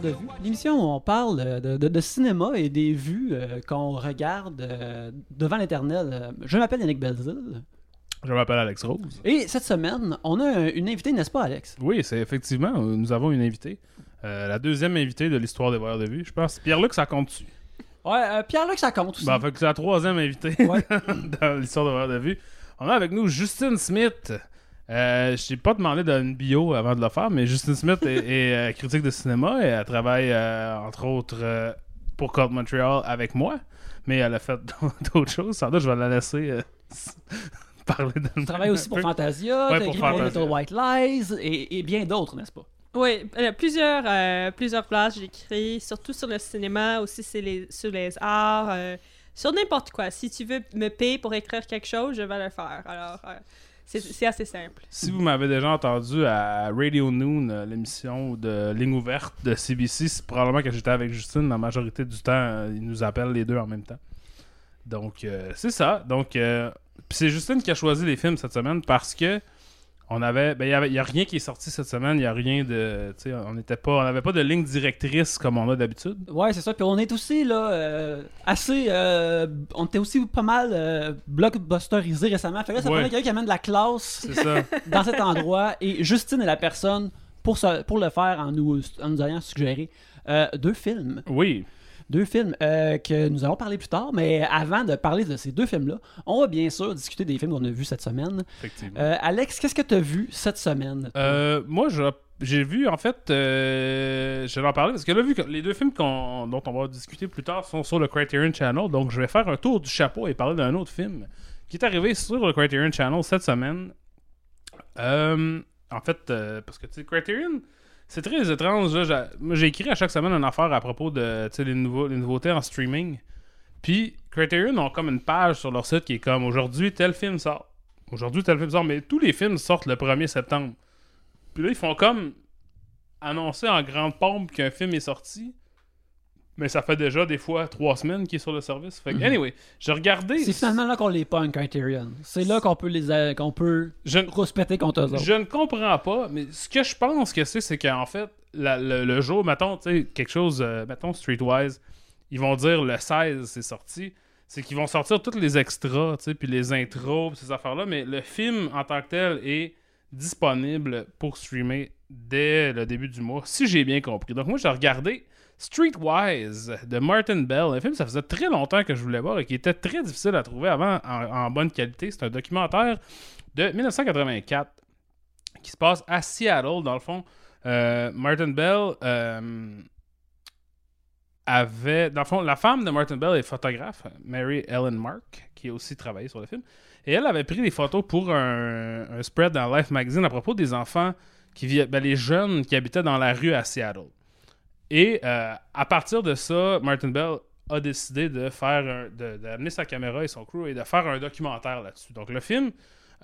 de Vue, l'émission où on parle de, de- de cinéma et des vues euh, qu'on regarde euh, devant l'éternel. Je m'appelle Yannick Belzil. Je m'appelle Alex Rose. Et cette semaine, on a un- une invitée, n'est-ce pas, Alex? Oui, c'est effectivement, euh, nous avons une invitée. Euh, la deuxième invitée de l'histoire des voyeurs de vue, je pense. Pierre-Luc, ça compte dessus. Ouais, euh, Pierre-Luc, ça compte aussi. Ben, fait que c'est la troisième invitée Ouais. dans l'histoire des voyeurs de vue. On a avec nous Justine Smith. Euh, je t'ai pas demandé d'une bio avant de le faire, mais Justine Smith est, est, euh, critique de cinéma et elle travaille, entre autres, pour Cult Montreal avec moi. Mais elle a fait d'autres choses. Sans doute, je vais la laisser parler de Tu travailles aussi pour Fantasia, Ouais, pour écrit pour Fantasia. Little White Lies et, et bien d'autres, n'est-ce pas? Oui, euh, plusieurs, euh, plusieurs places, j'écris, surtout sur le cinéma, aussi les, sur les arts, euh, sur n'importe quoi. Si tu veux me payer pour écrire quelque chose, je vais le faire. Alors, euh, c'est assez simple. Si vous m'avez déjà entendu à Radio Noon, euh, l'émission de ligne ouverte de CBC, c'est probablement que j'étais avec Justine. La majorité du temps, ils nous appellent les deux en même temps. Donc, c'est ça. Donc, c'est Justine qui a choisi les films cette semaine parce que on avait, ben, il y avait, il y a rien qui est sorti cette semaine. Il y a rien de, on n'était pas, on n'avait pas de ligne directrice comme on a d'habitude. Ouais, c'est ça. Puis on est aussi là euh, assez. euh, on était aussi pas mal euh, blockbusterisé récemment. Fait que là, ça Ouais. quelqu'un qui amène de la classe ça. dans cet endroit. Et Justine est la personne pour, ce- pour le faire en nous, en nous ayant suggéré deux films. oui. Deux films euh, que nous allons parler plus tard. Mais avant de parler de ces deux films-là, on va bien sûr discuter des films qu'on a vus cette semaine. Effectivement. Euh, Alex, qu'est-ce que tu as vu cette semaine? Euh, moi, j'ai vu, en fait, euh, je vais en parler parce que là, vu que les deux films dont on va discuter plus tard sont sur le Criterion Channel, donc je vais faire un tour du chapeau et parler d'un autre film qui est arrivé sur le Criterion Channel cette semaine. En fait, euh, parce que, tu sais, Criterion, c'est très étrange. j'ai écrit à chaque semaine une affaire à propos de, les, nouveaux, nouveautés en streaming. Puis, Criterion ont comme une page sur leur site qui est comme aujourd'hui, tel film sort. Aujourd'hui, tel film sort. Mais tous les films sortent le 1er septembre. Puis là, ils font comme annoncer en grande pompe qu'un film est sorti. Mais ça fait déjà des fois trois semaines qu'il est sur le service. Fait que, Mhm. anyway, j'ai regardé. C'est finalement là qu'on les pogne, Criterion. C'est là qu'on peut les qu'on peut Je, ne- respecter contre eux autres. je ne comprends pas, mais ce que je pense que c'est, c'est qu'en fait, la- le, le jour, mettons, tu sais, quelque chose, euh, mettons, Streetwise, ils vont dire le 16, c'est sorti. C'est qu'ils vont sortir tous les extras, tu sais, puis les intros, puis ces affaires-là, mais le film en tant que tel est disponible pour streamer dès le début du mois, si j'ai bien compris. Donc moi, j'ai regardé Streetwise de Martin Bell, un film ça faisait très longtemps que je voulais voir et qui était très difficile à trouver avant en, bonne qualité. C'est un documentaire de 1984 qui se passe à Seattle, dans le fond. Euh, Martin Bell euh, avait. Dans le fond, la femme de Martin Bell est photographe, Mary Ellen Mark, qui a aussi travaillé sur le film. Et elle avait pris des photos pour un, spread dans Life Magazine à propos des enfants qui vivaient. les jeunes qui habitaient dans la rue à Seattle. Et euh, à partir de ça, Martin Bell a décidé de faire d'amener sa caméra et son crew et de faire un documentaire là-dessus. Donc le film,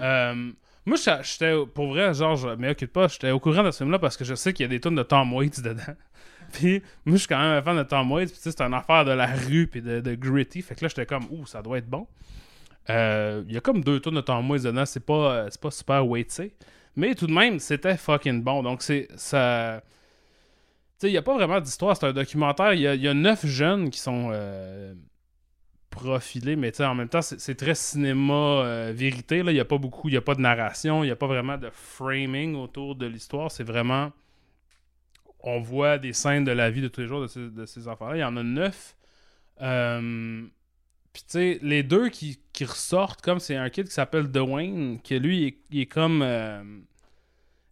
euh, moi j'étais- pour vrai, genre je m'occupe pas, j'étais au courant de ce film-là parce que je sais qu'il y a des tonnes de Tom Waits dedans. Puis moi je suis quand même un fan de Tom Waits, puis c'est une affaire de la rue puis de, de gritty. Fait que là j'étais comme ouh ça doit être bon. Euh, Il y a comme deux tonnes de Tom Waits dedans, c'est pas euh, c'est pas super Waitsé, mais tout de même c'était fucking bon. Donc c'est ça. Sais, il n'y a pas vraiment d'histoire, c'est un documentaire. Il y y a neuf jeunes qui sont euh, profilés, mais en même temps, c'est très cinéma euh, vérité. Il n'y a pas beaucoup, il n'y a pas de narration, il n'y a pas vraiment de framing autour de l'histoire. C'est vraiment. On voit des scènes de la vie de tous les jours de ces, de ces enfants-là. Il y en a neuf. Euh, Puis, tu sais, les deux qui, qui ressortent, comme c'est un kid qui s'appelle Dwayne, que lui, il est comme.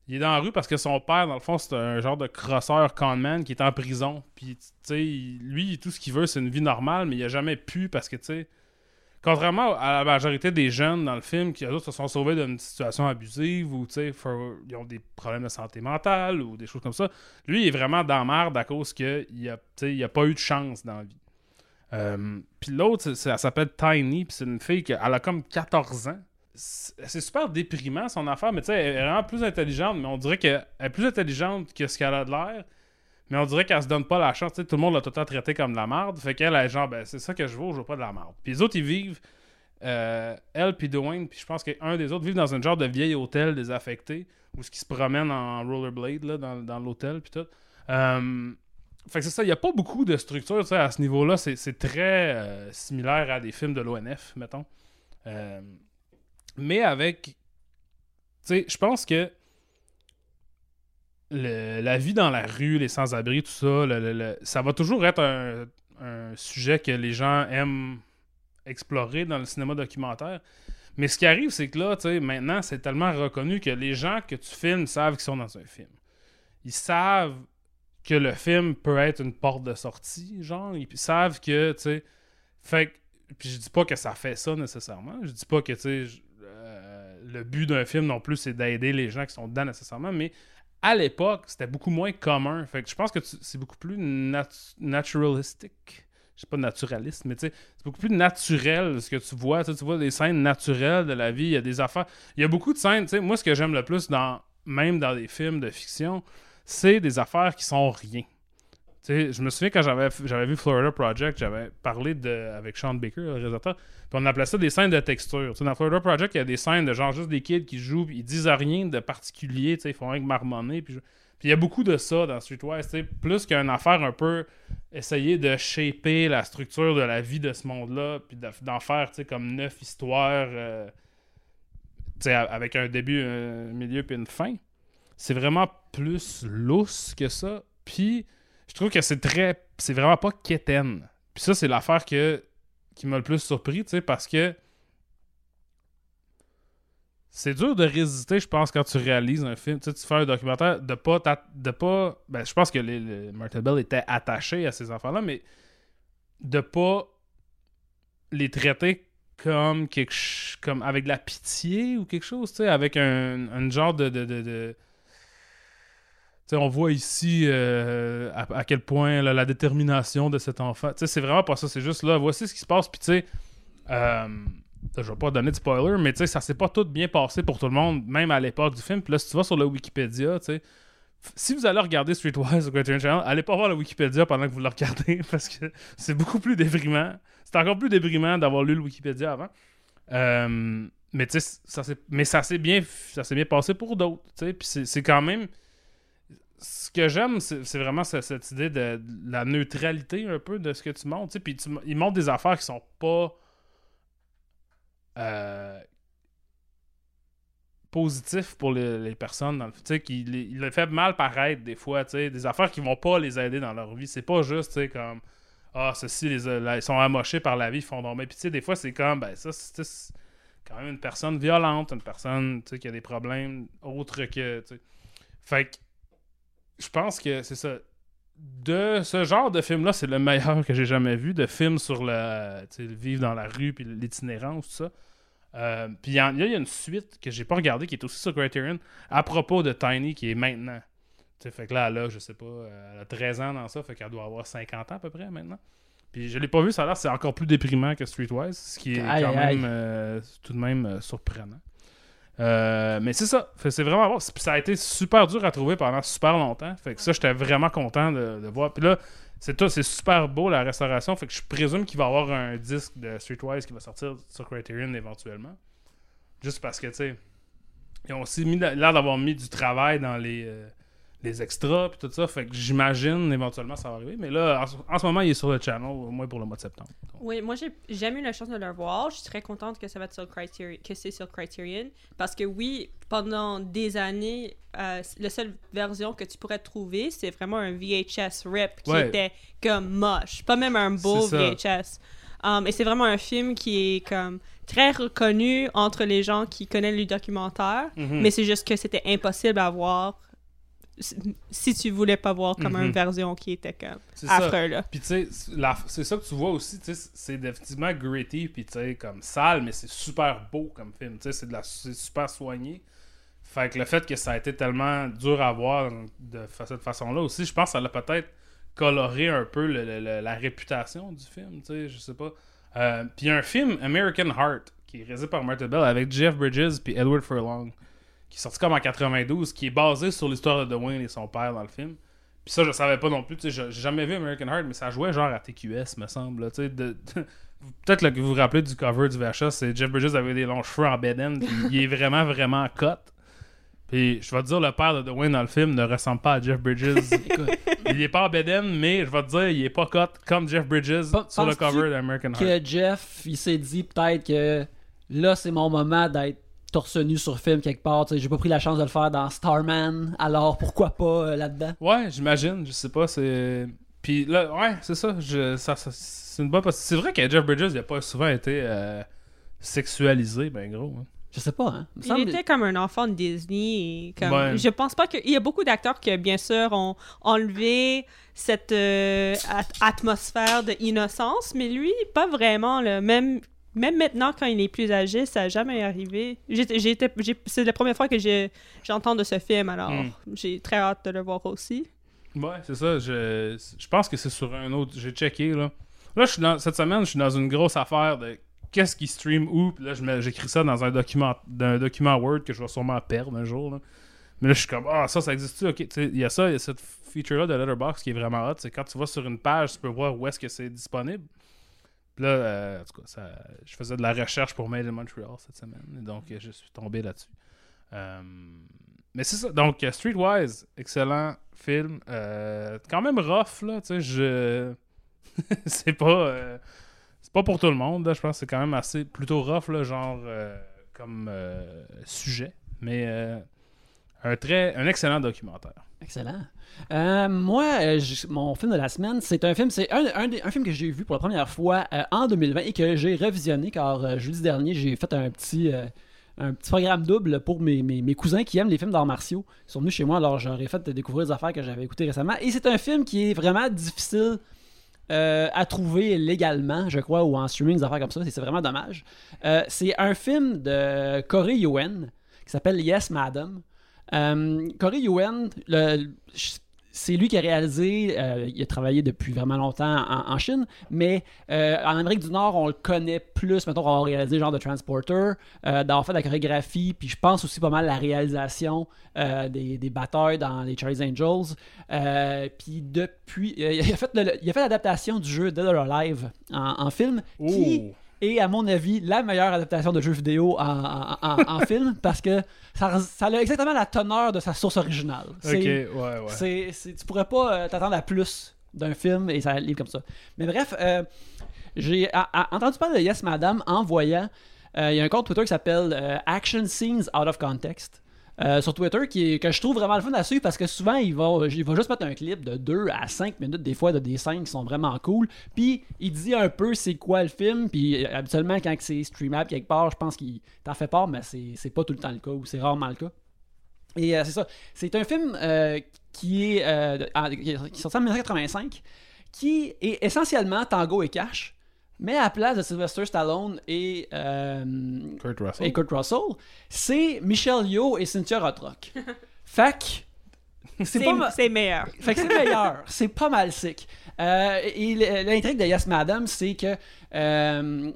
Il est dans la rue parce que son père, dans le fond, c'est un genre de crosseur conman qui est en prison. Puis, tu sais, lui, tout ce qu'il veut, c'est une vie normale, mais il a jamais pu parce que, tu sais, contrairement à la majorité des jeunes dans le film qui, eux se sont sauvés d'une situation abusive ou, tu sais, ils ont des problèmes de santé mentale ou des choses comme ça, lui, il est vraiment dans la merde à cause qu'il a, pas eu de chance dans la vie. Euh, puis l'autre, elle s'appelle Tiny, puis c'est une fille qui a comme 14 ans. C'est super déprimant son affaire, mais tu sais, elle est vraiment plus intelligente, mais on dirait qu'elle est plus intelligente que ce qu'elle a de l'air. mais on dirait qu'elle se donne pas la chance. Tu sais, tout le monde l'a tout le temps traité comme de la merde. Fait qu'elle, elle est genre, ben, c'est ça que je veux, je veux pas de la merde. Puis les autres, ils vivent, euh, elle puis Dwayne, puis je pense qu'un des autres vivent dans un genre de vieil hôtel désaffecté, où ce qui se promènent en rollerblade, là, dans, dans l'hôtel, puis tout. Euh, fait que c'est ça, il n'y a pas beaucoup de structure, à ce niveau-là. C'est, c'est très euh, similaire à des films de l'ONF, mettons. Mais avec. Tu sais, je pense que le- la vie dans la rue, les sans-abri, tout ça, le- le- ça va toujours être un, un sujet que les gens aiment explorer dans le cinéma documentaire. Mais ce qui arrive, c'est que là, tu sais, maintenant, c'est tellement reconnu que les gens que tu filmes savent qu'ils sont dans un film. Ils savent que le film peut être une porte de sortie, genre. Ils savent que, tu sais. Fait. Puis je dis pas que ça fait ça nécessairement. Je dis pas que, tu sais, le but d'un film non plus, c'est d'aider les gens qui sont dedans nécessairement. Mais à l'époque, c'était beaucoup moins commun. Fait je pense que c'est beaucoup plus nat- naturalistic. Je sais pas naturaliste, mais tu c'est beaucoup plus naturel ce que tu vois. Tu vois des scènes naturelles de la vie. Il y a des affaires. Il y a beaucoup de scènes. Tu sais, moi, ce que j'aime le plus, dans, même dans des films de fiction, c'est des affaires qui sont rien. Je me souviens quand j'avais j'avais vu Florida Project, j'avais parlé de, avec Sean Baker, le réalisateur, puis on appelait ça des scènes de texture. Dans Florida Project, il y a des scènes de genre juste des kids qui jouent, puis ils disent rien de particulier, ils font rien que marmonner. Puis il y a beaucoup de ça dans Streetwise, plus qu'une affaire un peu essayer de shaper la structure de la vie de ce monde-là, puis de- d'en faire, comme neuf histoires, euh, avec un début, un milieu, puis une fin. C'est vraiment plus lousse que ça. Puis je trouve que c'est très. C'est vraiment pas quétaine. Puis ça, c'est l'affaire que qui m'a le plus surpris, tu sais, parce que c'est dur de résister, je pense, quand tu réalises un film. Tu sais, tu fais un documentaire, de pas. De pas ben, je pense que les, Martin Bell était attaché à ces enfants-là, mais de pas les traiter comme quelque comme avec de la pitié ou quelque chose, tu sais, avec un, genre de- Tu sais, on voit ici euh, à, quel point la détermination de cet enfant. C'est vraiment pas ça. C'est juste là, voici ce qui se passe. Puis tu sais, euh, je vais pas donner de spoiler, mais tu sais, ça s'est pas tout bien passé pour tout le monde, même à l'époque du film. Puis là, si tu vas sur le Wikipédia, tu si vous allez regarder Streetwise ou Criterion Channel, allez pas voir le Wikipédia pendant que vous le regardez parce que c'est beaucoup plus déprimant. C'est encore plus déprimant d'avoir lu le Wikipédia avant. Euh, mais tu sais, ça s'est bien ça bien passé pour d'autres, puis c'est quand même ce que j'aime, c'est vraiment ce- cette idée de, la neutralité un peu de ce que tu montres. tu Puis tu ils montrent des affaires qui sont pas euh, positifs pour les, les personnes. Dans le, tu sais, les- il le fait mal paraître des fois. tu Des affaires qui vont pas les aider dans leur vie. C'est pas juste tu comme Ah, ceux-ci, les, ils sont amochés par la vie, ils font dormir. Puis tu sais, des fois, c'est comme ben ça, c'est quand même une personne violente, une personne tu qui a des problèmes autres que. tu. Fait que je pense que c'est ça. De ce genre de film-là, c'est le meilleur que j'ai jamais vu. De film sur le, vivre dans la rue puis l'itinérance, tout ça. Euh, puis il y, a une suite que j'ai pas regardée qui est aussi sur Criterion à propos de Tiny qui est maintenant. Tu sais, fait que là, elle a, je sais pas, elle a 13 ans dans ça, fait qu'elle doit avoir 50 ans à peu près maintenant. Puis je l'ai pas vu, ça a l'air c'est encore plus déprimant que Streetwise, ce qui est Aïe, quand aïe. même euh, tout de même euh, surprenant. Euh, mais c'est ça, c'est vraiment bon. Ça a été super dur à trouver pendant super longtemps. Fait que ça, j'étais vraiment content de, de voir. Puis là, c'est tout, c'est super beau la restauration. Fait que je présume qu'il va y avoir un disque de Streetwise qui va sortir sur Criterion éventuellement. Juste parce que, tu sais, ils ont aussi mis l'air d'avoir mis du travail dans les, euh, les extras puis tout ça. Fait que j'imagine éventuellement ça va arriver. Mais là, en, ce- en ce moment, il est sur le channel, au moins pour le mois de septembre. Donc, Oui, moi j'ai jamais eu la chance de le voir. Je suis très contente que ça va être sur Criterion, que c'est sur Criterion, parce que oui, pendant des années, euh, la seule version que tu pourrais trouver, c'est vraiment un VHS rip qui Ouais. était comme moche, pas même un beau. VHS. Um, et c'est vraiment un film qui est comme très reconnu entre les gens qui connaissent le documentaire, Mhm. mais c'est juste que c'était impossible à voir si- tu voulais pas voir comme Mhm. une version qui était comme affreux là. Puis tu sais, c'est ça que tu vois aussi, tu sais, c'est définitivement gritty, puis tu sais, comme sale, mais c'est super beau comme film, tu sais, c'est de la- c'est super soigné. Fait que le fait que ça a été tellement dur à voir de cette façon-là aussi, je pense que ça l'a peut-être coloré un peu le- le- le- la réputation du film, tu sais, je sais pas. Euh, puis il y a un film, American Heart, qui est réalisé par Martha Bell avec Jeff Bridges puis Edward Furlong, qui est sorti comme en 92, qui est basé sur l'histoire de Dwayne et son père dans le film. Puis ça, je savais pas non plus. tu sais, J'ai jamais vu American Heart, mais ça jouait genre à TQS, me semble. de- de- Peut-être que vous vous rappelez du cover du VHS, c'est Jeff Bridges avait des longs cheveux en beden, puis il est vraiment, vraiment cut. Puis je vais te dire, le père de Dwayne dans le film ne ressemble pas à Jeff Bridges. Il est pas en beden, mais je vais te dire, il est pas cut comme Jeff Bridges sur le cover d'American Heart. que Jeff, il s'est dit peut-être que là, c'est mon moment d'être torse nu sur film quelque part. Tu sais, J'ai pas pris la chance de le faire dans Starman, alors pourquoi pas euh, là-dedans? Ouais, j'imagine, je sais pas, c'est. Puis là, ouais, c'est ça, je... ça, ça- c'est une bonne C'est vrai que Jeff Bridges, il a pas souvent été euh, sexualisé, ben gros. hein. Je sais pas, hein. Il me Il semble- était comme un enfant de Disney. Et comme... Ouais. Je pense pas que. Il y a beaucoup d'acteurs qui, bien sûr, ont enlevé cette euh, at- atmosphère de innocence, mais lui, pas vraiment. Là. Même, même maintenant, quand il est plus âgé, ça n'a jamais arrivé. C'est la première fois que j'ai- j'entends de ce film, alors Mm. j'ai très hâte de le voir aussi. Ouais, c'est ça, je, je pense que c'est sur un autre. J'ai checké, là. Là, je suis dans... cette semaine, je suis dans une grosse affaire de qu'est-ce qui stream où, puis là, je mets- j'écris ça dans un document, dans un document Word que je vais sûrement perdre un jour, là. Mais là, je suis comme, ah, ça, ça existe-tu? Ok, il y a ça, il y a cette feature-là de Letterboxd qui est vraiment hot. C'est quand tu vas sur une page, tu peux voir où est-ce que c'est disponible. Là, euh, en tout cas, ça, je faisais de la recherche pour Made in Montreal cette semaine. Donc, euh, je suis tombé là-dessus. Euh, mais c'est ça. Donc, Streetwise, excellent film. Quand même rough, là. Tu sais, je. c'est pas. c'est pas pour tout le monde, là. Je pense que c'est quand même assez. Plutôt rough, là, genre. comme sujet. Mais. Un très. Un excellent documentaire. Excellent. Euh, moi, euh, mon film de la semaine, c'est un film, c'est un, un, film que j'ai vu pour la première fois euh, en 2020 et que j'ai revisionné car euh, jeudi dernier, j'ai fait un petit, euh, un petit programme double pour mes, mes, cousins qui aiment les films d'arts martiaux. Ils sont venus chez moi, alors j'aurais fait découvrir des affaires que j'avais écoutées récemment. Et c'est un film qui est vraiment difficile à trouver légalement, je crois, ou en streaming, des affaires comme ça. C'est vraiment dommage. C'est un film de Corey Yuen qui s'appelle Yes Madam. Euh, Corey Yuen, c'est lui qui a réalisé, euh, il a travaillé depuis vraiment longtemps en, Chine, mais euh, en Amérique du Nord, on le connaît plus, mettons, pour avoir réalisé genre de Transporter, euh, d'avoir fait de la chorégraphie, puis je pense aussi pas mal la réalisation des, batailles dans les Charlie's Angels. Puis depuis, il a fait a l'adaptation du jeu Dead or Alive en, film! Est, à mon avis, la meilleure adaptation de jeu vidéo en, en- en- en film parce que ça, ça a exactement la teneur de sa source originale. Ok, C'est- ouais, ouais. c'est, c'est- tu pourrais pas euh, t'attendre à plus d'un film et ça livre comme ça. Mais bref, euh, j'ai a- a- entendu parler de Yes Madame en voyant. euh, Il y a un compte Twitter qui s'appelle euh, Action Scenes Out of Context. Euh, sur Twitter, qui que je trouve vraiment le fun à suivre parce que souvent, il va, il va juste mettre un clip de 2 à 5 minutes, des fois, de des qui sont vraiment cool. Puis, il dit un peu c'est quoi le film. Puis, habituellement, quand c'est streamable quelque part, je pense qu'il t'en fait part, mais c'est pas tout le temps le cas ou c'est rarement le cas. Et euh, c'est ça. C'est un film euh, qui est qui est sorti en 1985, qui est essentiellement Tango et Cash, mais à la place de Sylvester Stallone et, euh, Kurt Russell. et Kurt Russell, c'est Michelle Yeoh et Cynthia Rothrock. fait que c'est C'est pas ma- c'est meilleur. fait que c'est meilleur. c'est pas mal sick. Euh, et l'intrigue de Yes Madam, c'est que euh,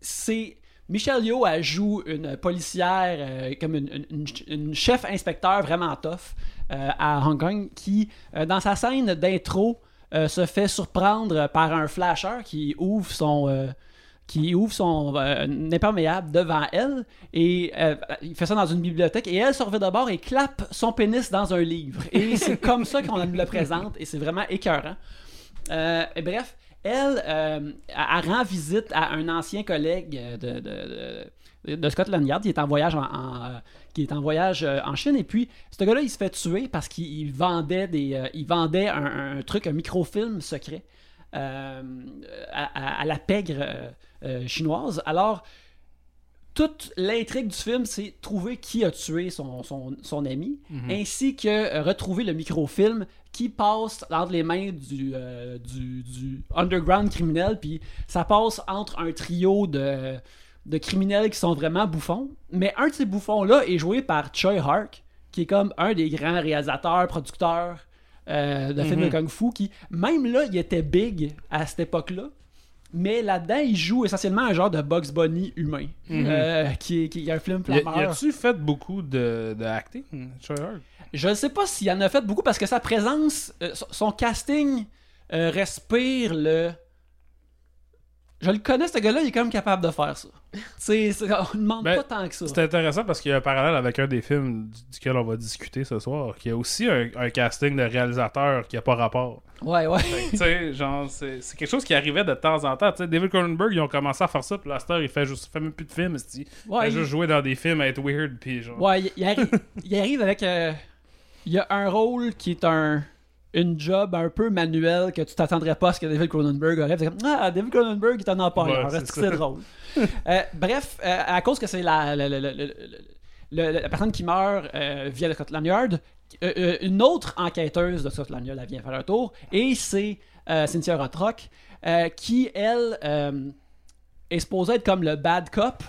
c'est Michelle Yeoh elle joue une policière euh, comme une, une- une chef inspecteur vraiment tough euh, à Hong Kong qui euh, dans sa scène d'intro euh, se fait surprendre par un flasher qui ouvre son euh, qui ouvre son euh, imperméable devant elle et il fait ça dans une bibliothèque et elle se revêt de bord et clappe son pénis dans un livre. Et c'est comme ça qu'on nous le présente et c'est vraiment écœurant. Et bref elle, euh, rend visite à un ancien collègue de, de, de- de Scotland Yard. Qui est en voyage en, en, qui est en voyage euh, en Chine. Et puis ce gars-là il se fait tuer parce qu'il il vendait des euh, il vendait un, un truc un microfilm secret euh, à, à- à la pègre chinoise. Alors toute l'intrigue du film, c'est trouver qui a tué son, son, son ami, ainsi que retrouver le microfilm qui passe entre les mains du, du, du underground criminel, puis ça passe entre un trio de, de criminels qui sont vraiment bouffons, mais un de ces bouffons-là est joué par Choi Hark, qui est comme un des grands réalisateurs, producteurs euh, de films de Kung Fu, qui, même là, il était big à cette époque-là, mais là-dedans, il joue essentiellement un genre de Bugs Bunny humain, euh, qui, est, qui est un film Y a- flammeur. y a-tu fait beaucoup de, de acting, je ne sais pas s'il en a fait beaucoup parce que sa présence, euh, son- casting euh, respire le. Je le connais, ce gars-là, il est quand même capable de faire ça. On ne demande Ben, pas tant que ça. C'est intéressant parce qu'il y a un parallèle avec un des films du- duquel on va discuter ce soir, qui a aussi un, un casting de réalisateur qui a pas rapport. Ouais, ouais. Fait que, tu sais, genre, c'est c'est quelque chose qui arrivait de temps en temps. Tu sais, David Cronenberg, ils ont commencé à faire ça, puis Laster, il fait juste, fait même plus de films, il Ouais, fait il- juste jouer dans des films à être weird, puis genre. Ouais, il, il arrive avec. euh, il y a un rôle qui est un. Une job un peu manuel que tu t'attendrais pas à ce que David Cronenberg aurait. C'est comme, ah, David Cronenberg est un employeur. Ouais, c'est drôle? Euh, bref, euh, à cause que c'est la, la, la- la- personne qui meurt euh, via le Scotland Yard, une autre enquêteuse de Scotland Yard elle vient faire un tour, et c'est Cynthia Rothrock, euh, qui, elle, est supposée être comme le bad cop,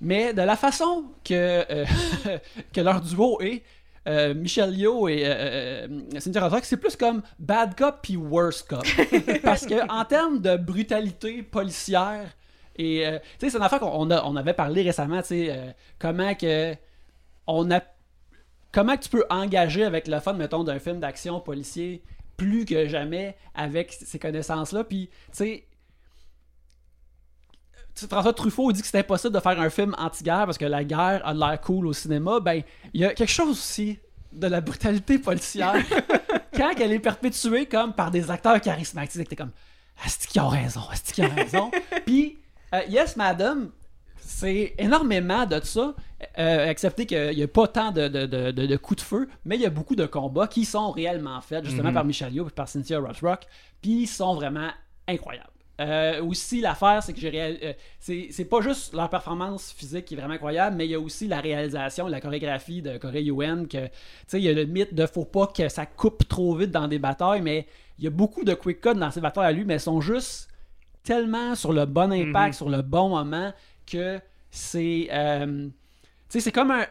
mais de la façon que, euh, que leur duo est, euh, Michelle Yeoh et euh, euh, Cynthia Rothrock, c'est plus comme bad cop puis worst cop. Parce que en termes de brutalité policière, et euh, tu sais, c'est une affaire qu'on on a- on avait parlé récemment, tu sais, comment que on a comment que tu peux engager avec le fun, mettons, d'un film d'action policier plus que jamais avec ces connaissances-là. Puis, tu sais, François Truffaut dit que c'est impossible de faire un film anti-guerre parce que la guerre a de l'air cool au cinéma. Ben, il y a quelque chose aussi de la brutalité policière quand elle est perpétuée comme par des acteurs charismatiques. T'es comme, est-ce qu'ils ont raison? Est-ce qu'ils ont raison? Puis, euh, Yes, Madam, c'est énormément de ça, euh, excepté qu'il n'y a pas tant de, de- de- de- de coups de feu, mais il y a beaucoup de combats qui sont réellement faits, justement Mhm. par Michel Yeoh et par Cynthia Rothrock, puis ils sont vraiment incroyables. Euh, aussi, l'affaire, c'est que j'ai réal- euh, c'est pas juste leur performance physique qui est vraiment incroyable, mais il y a aussi la réalisation, la chorégraphie de Corey Yuen, que, tu sais, il y a le mythe de faut pas que ça coupe trop vite dans des batailles, mais il y a beaucoup de quick cuts dans ces batailles à lui, mais elles sont juste tellement sur le bon impact, Mhm. sur le bon moment, que c'est. euh, tu sais, c'est comme un.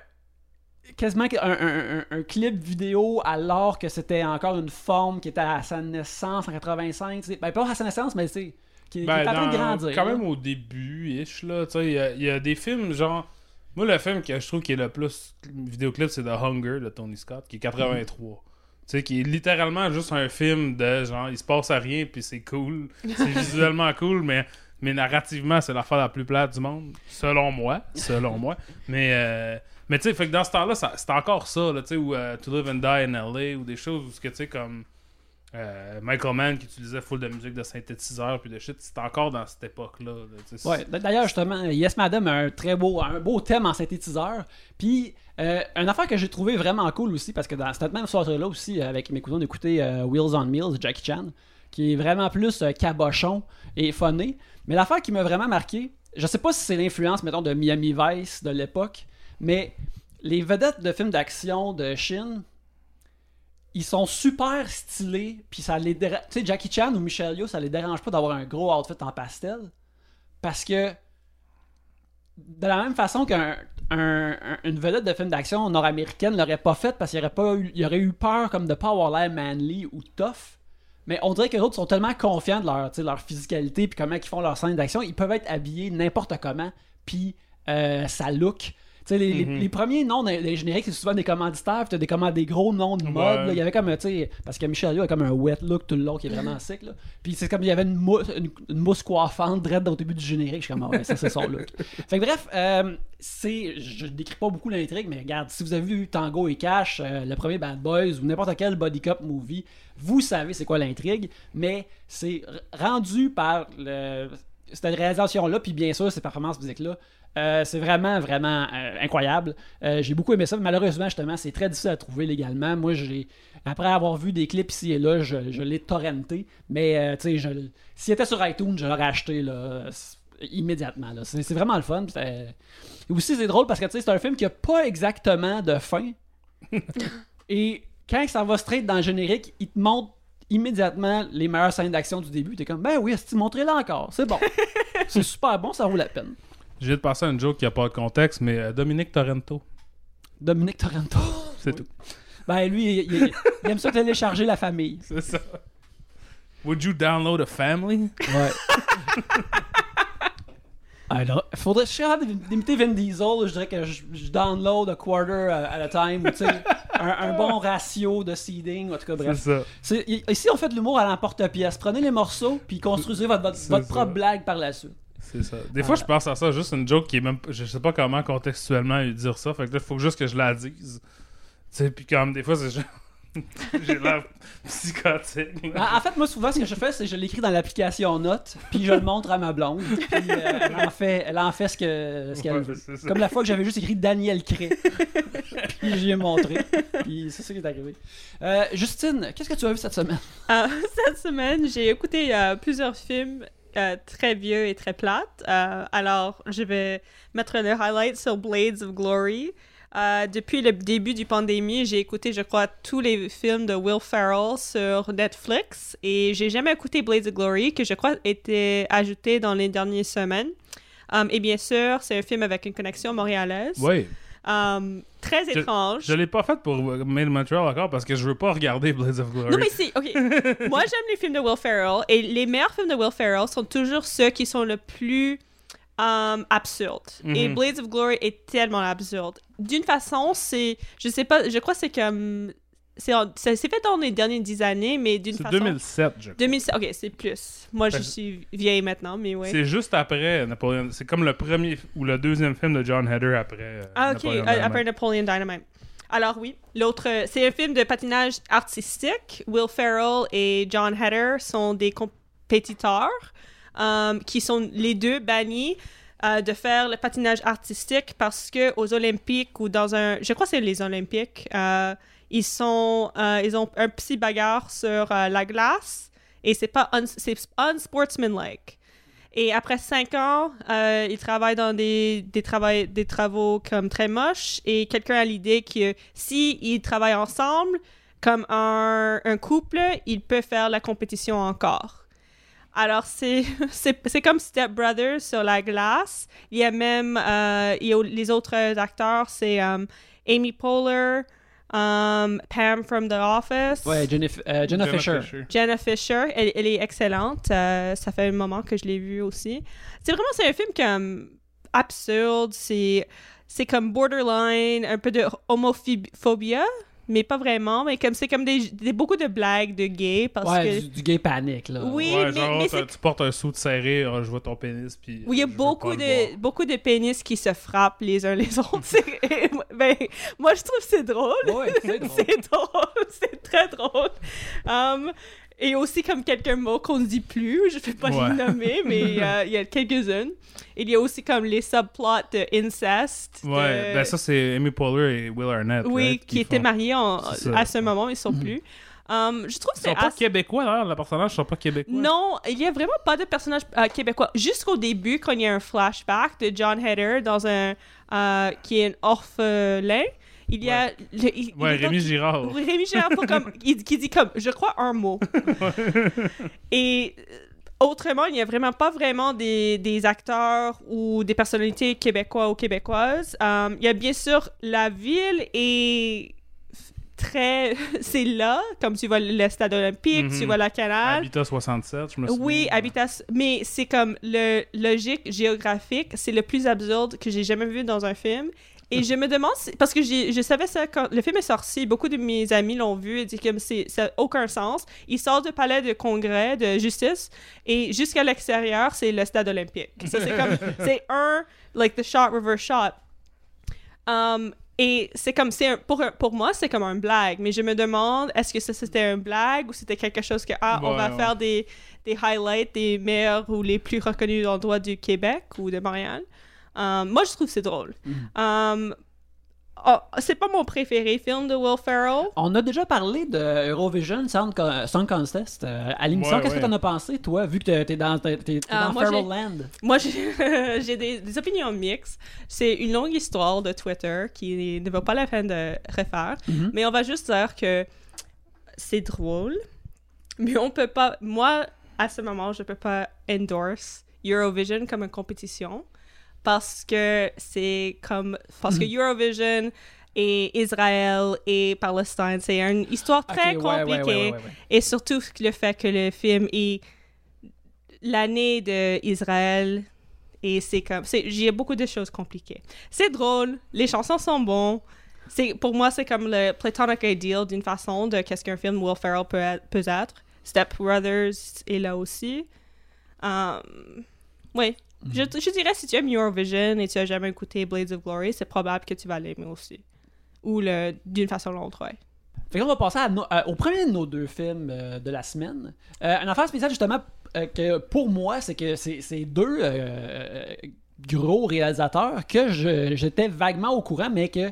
Quasiment un, un- un- un clip vidéo alors que c'était encore une forme qui était à sa naissance en 85. tu sais. Ben, pas à sa naissance, mais c'est. Qui, qui Ben, est en train de dans- grandir. Quand même au début, ish, là. Tu sais, il y a- il y, a des films, genre. Moi, le film que je trouve qui est le plus vidéoclip, c'est The Hunger de Tony Scott, qui est 83. Tu sais, qui est littéralement juste un film de genre, il se passe à rien, puis c'est cool. C'est visuellement cool, mais, mais narrativement, c'est l'affaire la plus plate du monde. Selon moi. Selon moi. Mais. euh, mais tu sais, fait que dans ce temps-là, c'est encore ça, là, tu sais, ou euh, To Live and Die in LA, ou des choses où, ce que, tu sais, comme euh, Michael Mann qui utilisait full de musique de synthétiseur, puis de shit, c'est encore dans cette époque-là. Ouais, d'ailleurs, justement, Yes Madam a un très beau, un beau thème en synthétiseur. Puis, euh, une affaire que j'ai trouvé vraiment cool aussi, parce que dans cette même soirée-là aussi, avec mes cousins, on écoutait euh, Wheels on Meals, Jackie Chan, qui est vraiment plus euh, cabochon et funné. Mais l'affaire qui m'a vraiment marqué, je sais pas si c'est l'influence, mettons, de Miami Vice de l'époque, mais les vedettes de films d'action de Chine, ils sont super stylés, puis ça les déra- Tu sais, Jackie Chan ou Michelle Yeoh, ça les dérange pas d'avoir un gros outfit en pastel, parce que de la même façon qu'un un- un- une vedette de film d'action nord-américaine l'aurait pas fait parce qu'il aurait pas eu, il aurait eu peur comme de pas avoir l'air manly ou tough. Mais on dirait que les autres sont tellement confiants de leur, leur physicalité puis comment ils font leur scène d'action, ils peuvent être habillés n'importe comment puis euh, ça look. Tu sais, les, les- Mhm. les premiers noms des, génériques, c'est souvent des commanditaires, puis t'as des, commandes, des gros noms de mode. Ouais. Il y avait comme, tu sais, parce que Michel a comme un wet look tout le long qui est vraiment sick. Là. Puis c'est comme il y avait une, mou- une, une mousse coiffante dread au début du générique. Je suis comme, ah ouais, ça c'est son look. Fait que bref, euh, c'est, je décris pas beaucoup l'intrigue, mais regarde, si vous avez vu Tango et Cash, euh, le premier Bad Boys ou n'importe quel body cop movie, vous savez c'est quoi l'intrigue, mais c'est rendu par le, cette réalisation-là, puis bien sûr ces performances physiques-là. euh, c'est vraiment, vraiment euh, incroyable. Euh, j'ai beaucoup aimé ça. Malheureusement, justement, c'est très difficile à trouver légalement. Moi, j'ai après avoir vu des clips ici et là, je, je l'ai torrenté. Mais, tu sais, s'il était sur iTunes, je l'aurais acheté là, immédiatement. là. C'est, c'est vraiment le fun. Et aussi, c'est drôle parce que tu sais, c'est un film qui a pas exactement de fin. et quand ça va straight dans le générique, il te montre immédiatement les meilleures scènes d'action du début. T'es comme, ben oui, est-ce montrez-la encore. C'est bon. c'est super bon, ça vaut la peine. J'ai de passer à une joke qui a pas de contexte, mais euh, Dominique Torrento, Dominique Torrento. c'est tout. Ben lui, il, il- il aime ça télécharger la famille. C'est ça. Would you download a family? Ouais. Alors, faudrait, je suis capable d'imiter Vin Diesel, je dirais que je, je download a quarter à, à la time, ou tu sais, un, un bon ratio de seeding, en tout cas, bref. ça. C'est- i- Ici, on fait de l'humour à l'emporte-pièce. Prenez les morceaux, puis construisez votre, votre, ça. propre blague par la suite. C'est ça. Des fois, Ah. je pense à ça, juste une joke qui est même. Je sais pas comment contextuellement dire ça. Fait que là, il faut juste que je la dise. Tu sais, puis comme des fois, c'est. J'ai l'air psychotique. En en fait, moi, souvent, ce que je fais, c'est que je l'écris dans l'application Notes, puis je le montre à ma blonde. Puis euh, elle, en fait, elle en fait ce que- ce qu'elle Ouais, veut. Comme la fois que j'avais juste écrit Daniel Cré. puis j'y ai montré. Puis c'est ça qui est arrivé. Euh, Justine, qu'est-ce que tu as vu cette semaine? Euh, cette semaine, j'ai écouté euh, plusieurs films euh, très vieux et très plates. Euh, alors, je vais mettre le highlight sur Blades of Glory. Euh, depuis le début du pandémie, j'ai écouté, je crois, tous les films de Will Ferrell sur Netflix et j'ai jamais écouté Blades of Glory, que je crois était ajouté dans les dernières semaines. Um, et bien sûr, c'est un film avec une connexion montréalaise. Oui. Um, très Je- étrange. Je l'ai pas fait pour Made in Montreal encore parce que je veux pas regarder Blades of Glory. Non, mais c'est. OK. Moi, j'aime les films de Will Ferrell et les meilleurs films de Will Ferrell sont toujours ceux qui sont le plus um, absurdes. Et Mhm. Blades of Glory est tellement absurde. D'une façon, c'est. Je sais pas, je crois que c'est comme. C'est s'est fait dans les dernières dix années, mais d'une C'est façon. 2007, je crois. 2007. Ok, c'est plus. Moi, je suis vieille maintenant, mais oui. C'est juste après Napoleon. C'est comme le premier ou le deuxième film de John Heder après. euh, Ah, ok, Napoleon euh, après Napoleon Dynamite. Alors, oui, l'autre, c'est un film de patinage artistique. Will Ferrell et John Heder sont des compétiteurs euh, qui sont les deux bannis euh, de faire le patinage artistique parce que aux Olympiques ou dans un, je crois que c'est les Olympiques, euh, ils sont, ils ont un petit bagarre sur la glace et c'est pas, un, c'est unsportsmanlike. Et après cinq ans, ils travaillent dans des, des, travail- des travaux comme très moches et quelqu'un a l'idée que si ils travaillent ensemble comme un couple, ils peuvent faire la compétition encore. Alors, c'est c'est c'est comme Step Brothers sur la glace. Il y a même euh, il y a les autres acteurs, c'est um, Amy Poehler, um, Pam from The Office. Ouais, Jenna, euh, Jenna Jenna Fisher. Jenna Fisher, elle, elle est excellente. Euh, ça fait un moment que je l'ai vue aussi. C'est vraiment c'est un film comme absurde. C'est c'est comme borderline, un peu de homophobie, mais pas vraiment. Mais comme c'est comme des, des- beaucoup de blagues de gays parce Ouais, que du, du gay panique, là. Oui, Ouais, mais- genre, mais tu portes un sou de serré, oh, je vois ton pénis, puis. Oui, il y a beaucoup de, beaucoup de pénis qui se frappent les uns les autres. Ben, moi, je trouve que c'est drôle. Ouais, c'est drôle. c'est drôle. C'est très drôle. Um, et aussi comme quelques mots qu'on ne dit plus, je ne vais pas Ouais. les nommer, mais euh, il y a quelques-unes. Il y a aussi comme les subplots de incest. Ouais, de- ben ça, c'est Amy Poehler et Will Arnett. oui, right, qui étaient font- mariés en- à ce moment, ils sont plus. Um, je trouve que Ils sont pas assez- québécois, d'ailleurs, les personnages sont pas québécois. non, il y a vraiment pas de personnage euh, québécois. Jusqu'au début, quand il y a un flashback de John Heder dans un euh, qui est un orphelin, il y a le- il- il Ouais, est dans- Rémi Girard. Oui, Rémi Girard, comme, il, qui dit comme, je crois un mot. Et euh, autrement, il n'y a vraiment pas vraiment des, des acteurs ou des personnalités québécois ou québécoises. Euh, il y a bien sûr la ville et très c'est là comme tu vois le stade olympique tu vois la canal Habitat 67, je me souviens. oui, Habitat, mais c'est comme le logique géographique, c'est le plus absurde que j'ai jamais vu dans un film. Et je me demande, si- parce que je savais ça quand le film est sorti, beaucoup de mes amis l'ont vu et dit que c'est- ça n'a aucun sens. Il sort du palais de congrès de justice et jusqu'à l'extérieur, c'est le stade olympique. Ça, c'est comme, c'est un, like the shot, reverse shot. Um, et c'est comme, c'est pour, pour moi, c'est comme un blague, mais je me demande, est-ce que ça c'était un blague ou c'était quelque chose que, ah, on va ouais. faire des, des highlights des meilleurs ou les plus reconnus endroits du Québec ou de Montréal? Um, moi, je trouve que c'est drôle. Um, oh, c'est pas mon préféré film de Will Ferrell. On a déjà parlé de Eurovision Sound Con- Song Contest euh, à l'émission. Ouais, Qu'est-ce ouais. que t'en as pensé, toi, vu que t'es- dans, t'es, t'es Ah, dans moi, Feral j'ai- Land? Moi, j'ai des, des opinions mixtes. C'est une longue histoire de Twitter qui ne vaut pas la peine de refaire. Mhm. Mais on va juste dire que c'est drôle. Mais on peut pas. Moi, à ce moment, je peux pas endorse Eurovision comme une compétition parce que c'est comme. Parce que Eurovision et Israël et Palestine, c'est une histoire très compliquée. ouais, ouais, ouais. Et surtout le fait que le film est l'année d'Israël et c'est comme c'est j'ai beaucoup de choses compliquées. C'est drôle, les chansons sont bons, c'est pour moi c'est comme le platonic ideal d'une façon de qu'est-ce qu'un film Will Ferrell peut être, peut être. Step Brothers est là aussi. Um, oui. Je, je dirais si tu aimes Eurovision et tu as jamais écouté Blades of Glory, c'est probable que tu vas l'aimer aussi. Ou le d'une façon ou l'autre, ouais. Fait qu'on va passer à no- euh, au premier de nos deux films euh, de la semaine. Euh, une affaire spéciale, justement, euh, que pour moi, c'est que c'est deux gros réalisateurs que j'étais vaguement au courant, mais que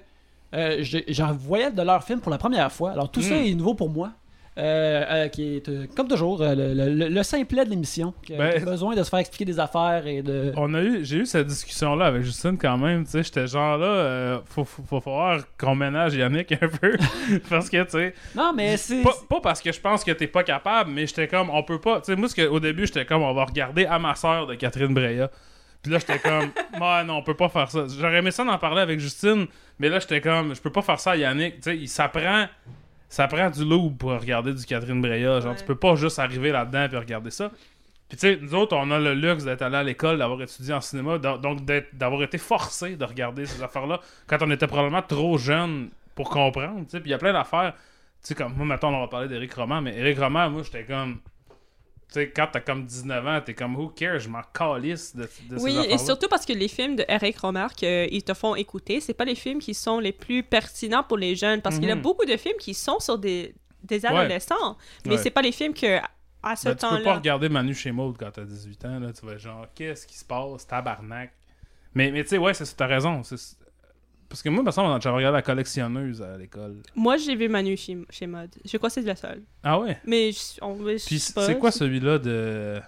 euh, je- j'en voyais de leur film pour la première fois. Alors, tout ça Mm. est nouveau pour moi. Euh, euh, qui est, euh, comme toujours, le, le- le simplet de l'émission. Qui, Ben- qui a besoin de se faire expliquer des affaires et de. On a eu, j'ai eu cette discussion-là avec Justine quand même, tu sais, j'étais genre là, euh, faut, faut, faut falloir qu'on ménage Yannick un peu, parce que, tu sais, Non, mais c'est. pas, pas parce que je pense que t'es pas capable, mais j'étais comme, on peut pas, tu sais, moi, ce que- au début, j'étais comme, on va regarder à ma soeur de Catherine Breillat, puis là, j'étais comme, ouais, non, on peut pas faire ça. J'aurais aimé ça d'en parler avec Justine, mais là, j'étais comme, je peux pas faire ça à Yannick, tu sais, il s'apprend... Ça prend du loup pour regarder du Catherine Breillat. Genre, Ouais. tu peux pas juste arriver là-dedans et regarder ça. Puis tu sais, nous autres, on a le luxe d'être allé à l'école, d'avoir étudié en cinéma, donc d'avoir été forcé de regarder ces affaires-là quand on était probablement trop jeune pour comprendre. tu sais. Puis il y a plein d'affaires. Tu sais, comme moi, maintenant, on va parler d'Éric Roman, mais Éric Roman, moi, j'étais comme. Tu sais, quand t'as comme 19 ans, t'es comme, who cares, je m'en calisse de, de ces Oui, et surtout parce que les films de Eric Romer qu'ils te font écouter, c'est pas les films qui sont les plus pertinents pour les jeunes. Parce qu'il y a Mhm. beaucoup de films qui sont sur des, des adolescents, mais Ouais. c'est pas les films que à ce Ben, tu peux pas temps-là. regarder Manu chez Maud quand t'as 18 ans, là. Tu vas genre, qu'est-ce qui se passe, tabarnak. Mais, mais tu sais, ouais, t'as raison. c'est- Parce que moi, me semble, j'avais regardé la collectionneuse à l'école. Moi, j'ai vu Manu chez, chez Mod. Je crois que c'est le seul. Ah ouais? Mais je- on je Puis c'est quoi celui-là de.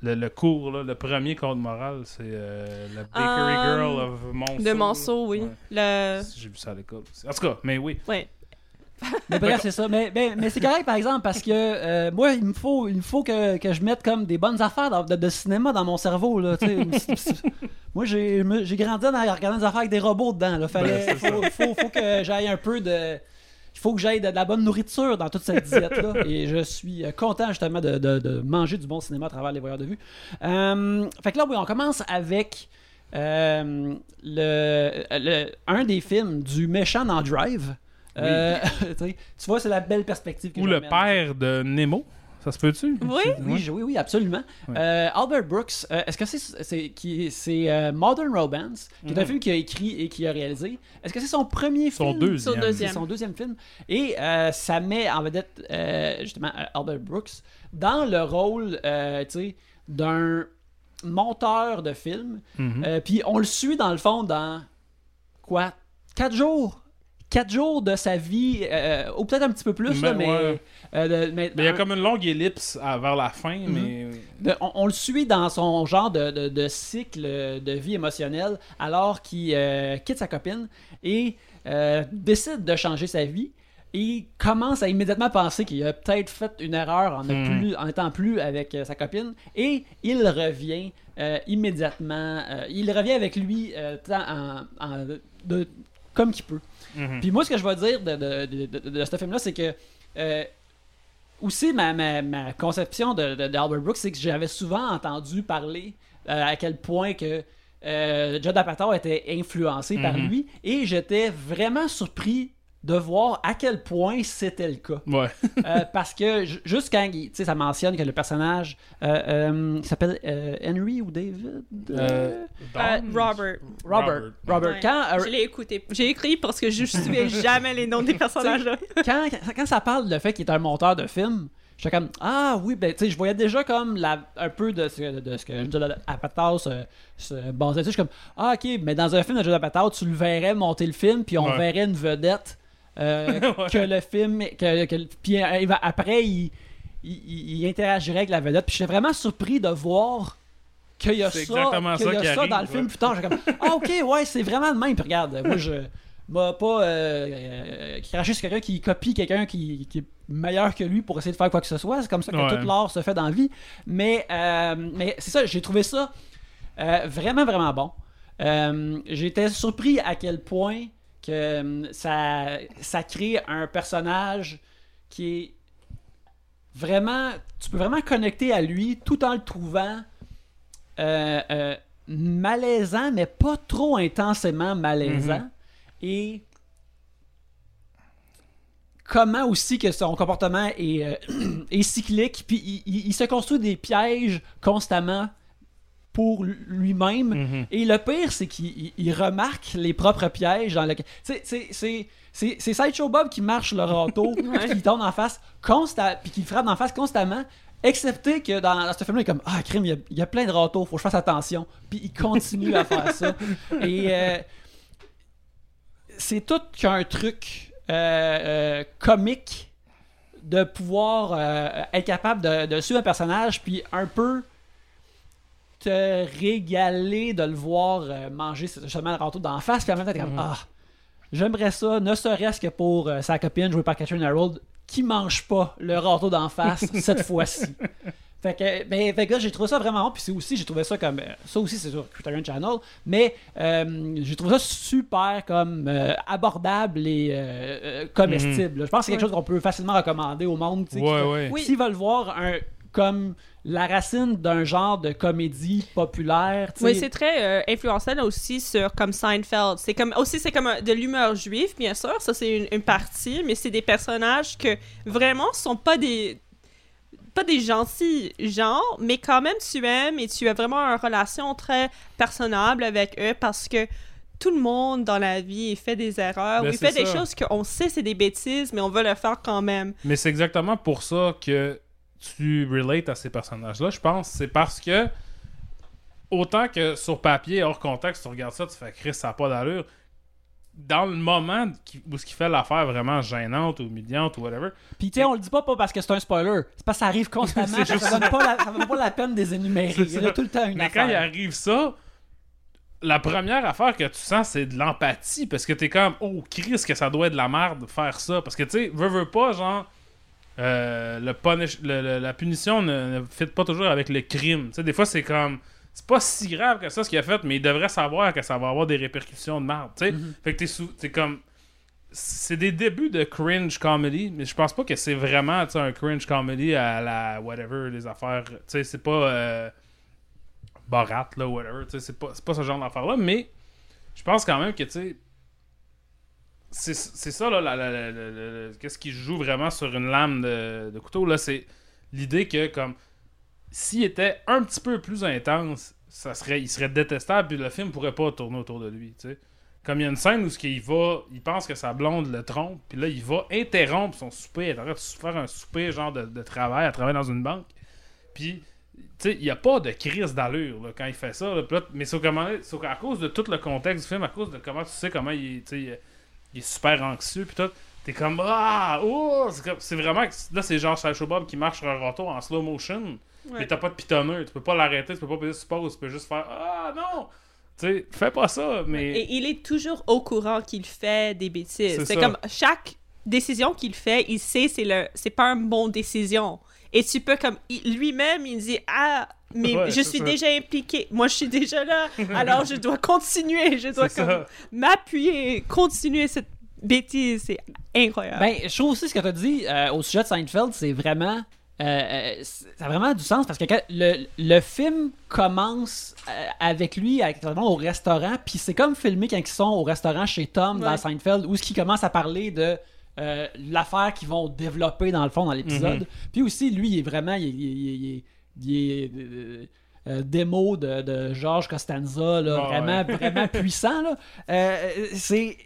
Le, le cours, là, le premier code moral, c'est euh, la Bakery Euh, Girl of Monceau. De Manceau, oui. Ouais. Le... J'ai vu ça à l'école aussi. En tout cas, mais oui. Ouais. Mais bref, c'est ça. Mais, mais, mais c'est correct, par exemple, parce que euh, moi, il me faut, il me faut que, que je mette comme des bonnes affaires dans- de, de cinéma dans mon cerveau. Là, moi, j'ai grandi en regardant des affaires avec des robots dedans. Fallait, Ben, faut, faut, faut que j'aille un peu de... Il faut que j'aille de, la bonne nourriture dans toute cette diète-là. Et je suis euh, content, justement, de, de- de manger du bon cinéma à travers les voyeurs de vue. Euh, fait que là, oui, on commence avec... euh, le, le- un des films du méchant dans Drive. Euh, tu vois, c'est la belle perspective que Ou le père de Nemo. Ça se peut-tu? Oui. Oui, oui, oui, absolument. Euh, Albert Brooks, euh, est-ce que c'est c'est qui c'est euh, Modern Romance, qui est un Mhm. film qu'il a écrit et qu'il a réalisé. Est-ce que c'est son premier Son film? deuxième. Son C'est deuxième. son deuxième film. Et euh, ça met en vedette euh, justement euh, Albert Brooks dans le rôle, euh, tu sais, d'un monteur de film. Mhm. Euh, Puis on le suit dans le fond dans quoi Quatre jours? Quatre jours de sa vie, euh, ou peut-être un petit peu plus, là, Mais ouais. euh, de- mais Mais il y a comme une longue ellipse à- vers la fin, Mhm. mais. de- on, on le suit dans son genre de, de- cycle de vie émotionnelle alors qu'il euh, quitte sa copine et euh, décide de changer sa vie et commence à immédiatement penser qu'il a peut-être fait une erreur en, Mhm. plus, en étant plus avec euh, sa copine et il revient euh, immédiatement euh, il revient avec lui euh, en- en- de- comme qu'il peut Mhm. puis moi, ce que je vais dire de, de, de, de- de ce film-là, c'est que euh, aussi ma, ma, ma conception d'Albert Brooks, c'est que j'avais souvent entendu parler euh, à quel point que euh, Judd Apatow était influencé par Mhm. lui, et j'étais vraiment surpris de voir à quel point c'était le cas. Ouais. Euh, parce que ju- juste quand il- tu sais, ça mentionne que le personnage euh, euh, s'appelle euh, Henry ou David? Euh, Euh? Robert. Robert. Robert. Ouais. Quand, euh, Je l'ai écouté. J'ai écrit parce que je ne souviens jamais les noms des personnages. quand, quand ça parle de fait qu'il est un monteur de film, j'étais comme ah oui ben tu sais je voyais déjà comme la, un peu de ce, de ce que Judd Apatow se, se basait dessus. Je suis comme ah ok mais dans un film de Judd Apatow tu le verrais monter le film puis on Ouais. verrait une vedette euh, que le film que, que- puis euh, après il, il, il- il interagirait avec la vedette puis j'étais vraiment surpris de voir qu'il y a ça, C'est exactement qu'il y ça a qui ça arrive, dans le film plus tard j'étais comme ah ok ouais c'est vraiment de même puis regarde moi je m'a pas euh, euh, craché sur quelqu'un qui copie quelqu'un qui, qui est meilleur que lui pour essayer de faire quoi que ce soit. C'est comme ça que Ouais. tout l'art se fait dans la vie. Mais, euh, mais c'est ça, j'ai trouvé ça vraiment, vraiment bon. J'étais surpris à quel point que euh, ça, ça crée un personnage qui est vraiment... Tu peux vraiment connecter à lui tout en le trouvant euh, euh, malaisant, mais pas trop intensément malaisant. Mhm. Et comment aussi que son comportement est, euh, est cyclique, puis il, il- il se construit des pièges constamment pour lui-même. Mhm. Et le pire, c'est qu'il il- il remarque les propres pièges dans sais, c'est- c'est. C'est c'est Sideshow Bob qui marche le râteau, puis qui tombe en face constamment, puis qui frappe en face constamment. Excepté que dans, dans ce film-là, il est comme Ah, crime, il y, a, il y a plein de râteaux, faut que je fasse attention. Puis il continue à faire ça. Et euh, c'est tout qu'un truc euh, euh, comique de pouvoir euh, être capable de, de suivre un personnage, puis un peu te régaler de le voir euh, manger justement le râteau d'en face, puis en même temps, t'es comme Ah, j'aimerais ça, ne serait-ce que pour euh, sa copine jouée par Catherine Harold, qui mange pas le râteau d'en face cette fois-ci. Fait que, ben, fait que là, j'ai trouvé ça vraiment bon, puis c'est aussi, j'ai trouvé ça comme, euh, ça aussi c'est sur Criterion Channel, mais euh, j'ai trouvé ça super comme euh, abordable et euh, comestible. là. Je pense que c'est quelque chose qu'on peut facilement recommander au monde, tu sais, qui Ouais, ouais. Oui. S'ils veulent voir un comme la racine d'un genre de comédie populaire. Oui, c'est très euh, aussi sur comme Seinfeld. C'est comme aussi c'est comme un- de l'humeur juive, bien sûr. Ça c'est une, une partie, mais c'est des personnages que vraiment sont pas des pas des gentils gens, mais quand même tu aimes et tu as vraiment une relation très personnable avec eux parce que tout le monde dans la vie il fait des erreurs, Ben, ou il fait des choses qu'on sait c'est des bêtises, mais on veut le faire quand même. Mais c'est exactement pour ça que tu relates à ces personnages-là, je pense. C'est parce que, autant que sur papier, hors contexte, tu regardes ça, tu fais Chris, ça n'a pas d'allure. Dans le moment où ce qui fait l'affaire vraiment gênante ou humiliante ou whatever, Puis tu sais, on le dit pas, pas parce que c'est un spoiler, c'est parce que ça arrive constamment, ça, ça donne pas la, ça donne pas la peine de les énumérer. C'est Il y a tout le temps une Mais quand il affaire. arrive ça, la première affaire que tu sens, c'est de l'empathie. Parce que t'es comme, oh, Chris, que ça doit être de la merde de faire ça. Parce que, tu sais, veux, veux pas, genre, euh, le punish- le- le- la punition ne, ne fit pas toujours avec le crime. Des fois, c'est comme, c'est pas si grave que ça ce qu'il a fait, mais il devrait savoir que ça va avoir des répercussions de merde. Sais, fait que t'es sous- t'es comme. C'est des débuts de cringe comedy, mais je pense pas que c'est vraiment un cringe comedy à la whatever, les affaires. C'est pas. euh, Borat, là, whatever. C'est pas, c'est pas ce genre d'affaire-là, mais je pense quand même que, tu sais, c'est ça, là, qu'est-ce qui joue vraiment sur une lame de, couteau, là, c'est l'idée que, comme, s'il était un petit peu plus intense, ça serait, il serait détestable, puis le film pourrait pas tourner autour de lui, tu sais. Comme il y a une scène où ce qu'il va, il pense que sa blonde le trompe, puis là, il va interrompre son souper, il est faire un souper, genre, de, travail, à travailler dans une banque, puis tu sais, il n'y a pas de crise d'allure là, quand il fait ça. là. Là, mais c'est à cause de tout le contexte du film, à cause de comment tu sais comment il, il est- super anxieux. Puis tout, t'es comme Ah, oh! C'est vraiment. Là, c'est genre Sideshow Bob qui marche sur un râteau en slow motion. Ouais. Mais t'as pas de pitonneux. Tu peux pas l'arrêter, tu peux pas peser sur pause. Tu peux juste faire Ah, non! Tu sais, fais pas ça. Mais. Et il est toujours au courant qu'il fait des bêtises. C'est comme chaque décision qu'il fait, il sait c'est le c'est pas une bonne décision. Et tu peux comme lui-même il dit ah mais Ouais, je suis ça. déjà impliqué. Moi je suis déjà là. Alors je dois continuer, je dois comme m'appuyer, continuer cette bêtise, c'est incroyable. Ben, je trouve aussi ce que tu as dit euh, au sujet de Seinfeld, c'est vraiment. euh, euh, c'est- ça a vraiment du sens parce que quand le, le film commence euh, avec lui avec, vraiment au restaurant, puis c'est comme filmé quand ils sont au restaurant chez Tom dans. Seinfeld, où ce qui commence à parler de euh, l'affaire qu'ils vont développer dans le fond dans l'épisode. Mhm. Puis aussi, lui, il est vraiment. Il est, euh, euh, démo de, de George Costanza, là, Ah vraiment, ouais. vraiment puissant. Là. Euh, c'est.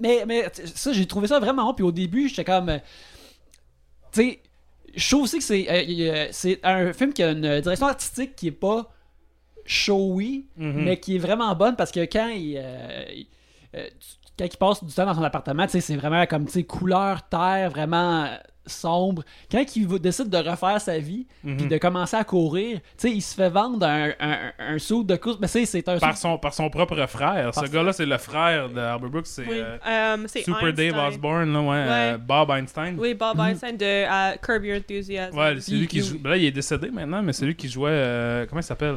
Mais, mais ça, j'ai trouvé ça vraiment bon. Puis au début, j'étais comme. euh, Tu sais, je trouve aussi que c'est euh, c'est un film qui a une direction artistique qui est pas showy, Mhm. mais qui est vraiment bonne parce que quand il. quand il passe du temps dans son appartement, tu sais, c'est vraiment comme tu sais, couleur terre, vraiment sombre. Quand il décide de refaire sa vie, Mhm. puis de commencer à courir, tu sais, il se fait vendre un, un, un saut de course. Mais c'est c'est un Par saut- son, par son propre frère. Ce gars-là, c'est le frère de Albert Brooks. C'est oui. euh, Euh, c'est Super Dave. Osborne, là, ouais, euh, Bob Einstein. Oui, Bob Einstein de euh, Curb Your Enthusiasm. Ouais, c'est lui qui joue. ben Là, il est décédé maintenant, mais c'est lui qui jouait. euh, comment il s'appelle?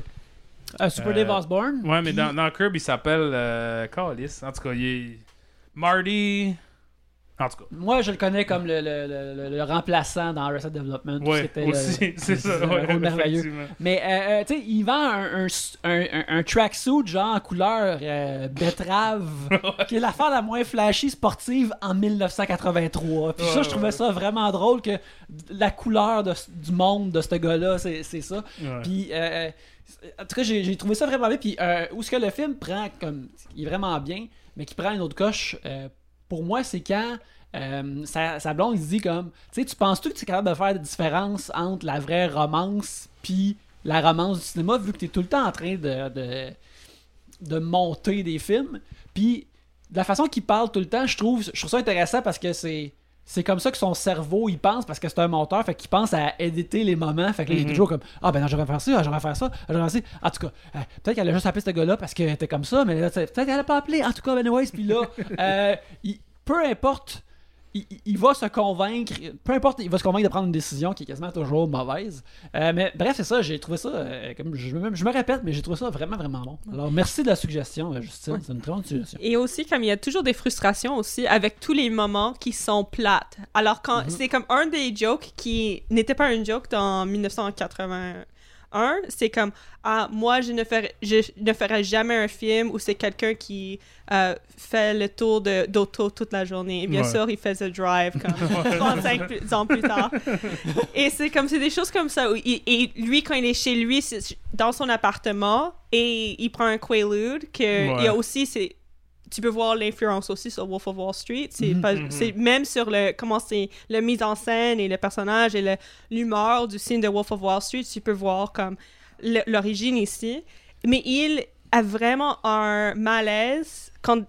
Un Super euh, Dave Osborne? Ouais, mais Puis- dans, dans Curb, il s'appelle. Euh, Callis. En tout cas, il est. Marty. En tout cas. Moi, je le connais comme le, le- le- remplaçant dans Arrested Development. Ouais, C'était aussi, c'est ça. ouais, merveilleux. Mais, euh, euh, tu sais, il vend un, un, un, un- un tracksuit, genre, en couleur euh, betterave, qui est l'affaire la moins flashy sportive en 1983. Puis ça, je trouvais ça vraiment drôle que la couleur de- du monde de ce gars-là, c'est c'est ça. Puis, euh, en tout cas, j'ai j'ai trouvé ça vraiment bien. Puis, où ce que le film prend comme. Il est vraiment bien, mais qui prend une autre coche, pour moi, c'est quand. euh, sa, sa blonde dit comme tu sais tu penses-tu que tu es capable de faire la différence entre la vraie romance puis la romance du cinéma vu que tu es tout le temps en train de, de, de monter des films? Puis de la façon qu'il parle tout le temps je trouve je trouve ça intéressant parce que c'est c'est comme ça que son cerveau il pense parce que c'est un monteur fait qu'il pense à éditer les moments fait que là, il est Mhm. toujours comme ah ben non j'aurais faire ça ah, j'aurais faire ça ah, j'aurais faire ça en tout cas euh, peut-être qu'elle a juste appelé ce gars là parce que t'es comme ça mais peut-être qu'elle a pas appelé en tout cas anyways puis là euh, il- peu importe il, va se convaincre, peu importe, il va se convaincre de prendre une décision qui est quasiment toujours mauvaise. Euh, mais bref, c'est ça, j'ai trouvé ça, euh, comme je, me- je me répète, mais j'ai trouvé ça vraiment, vraiment bon. Alors merci de la suggestion, euh, Justine, c'est une très bonne suggestion. Et aussi, comme il y a toujours des frustrations aussi avec tous les moments qui sont plates. Alors, quand Mhm. c'est comme un des jokes qui n'était pas un joke dans 1981, c'est comme ah moi je ne ferai je ne ferai jamais un film où c'est quelqu'un qui euh, fait le tour de d'auto toute la journée. Et bien Ouais. sûr, il fait The Drive comme 35 plus- ans plus tard. Et c'est comme c'est des choses comme ça. où il- et lui quand il est chez lui c'est dans son appartement et il prend un Quaalude que Ouais. il y a aussi c'est tu peux voir l'influence aussi sur Wolf of Wall Street. C'est Mhm. c'est même sur le comment c'est la mise en scène et le personnage et l'humeur du film de Wolf of Wall Street. Tu peux voir comme l'origine ici. Mais il a vraiment un malaise quand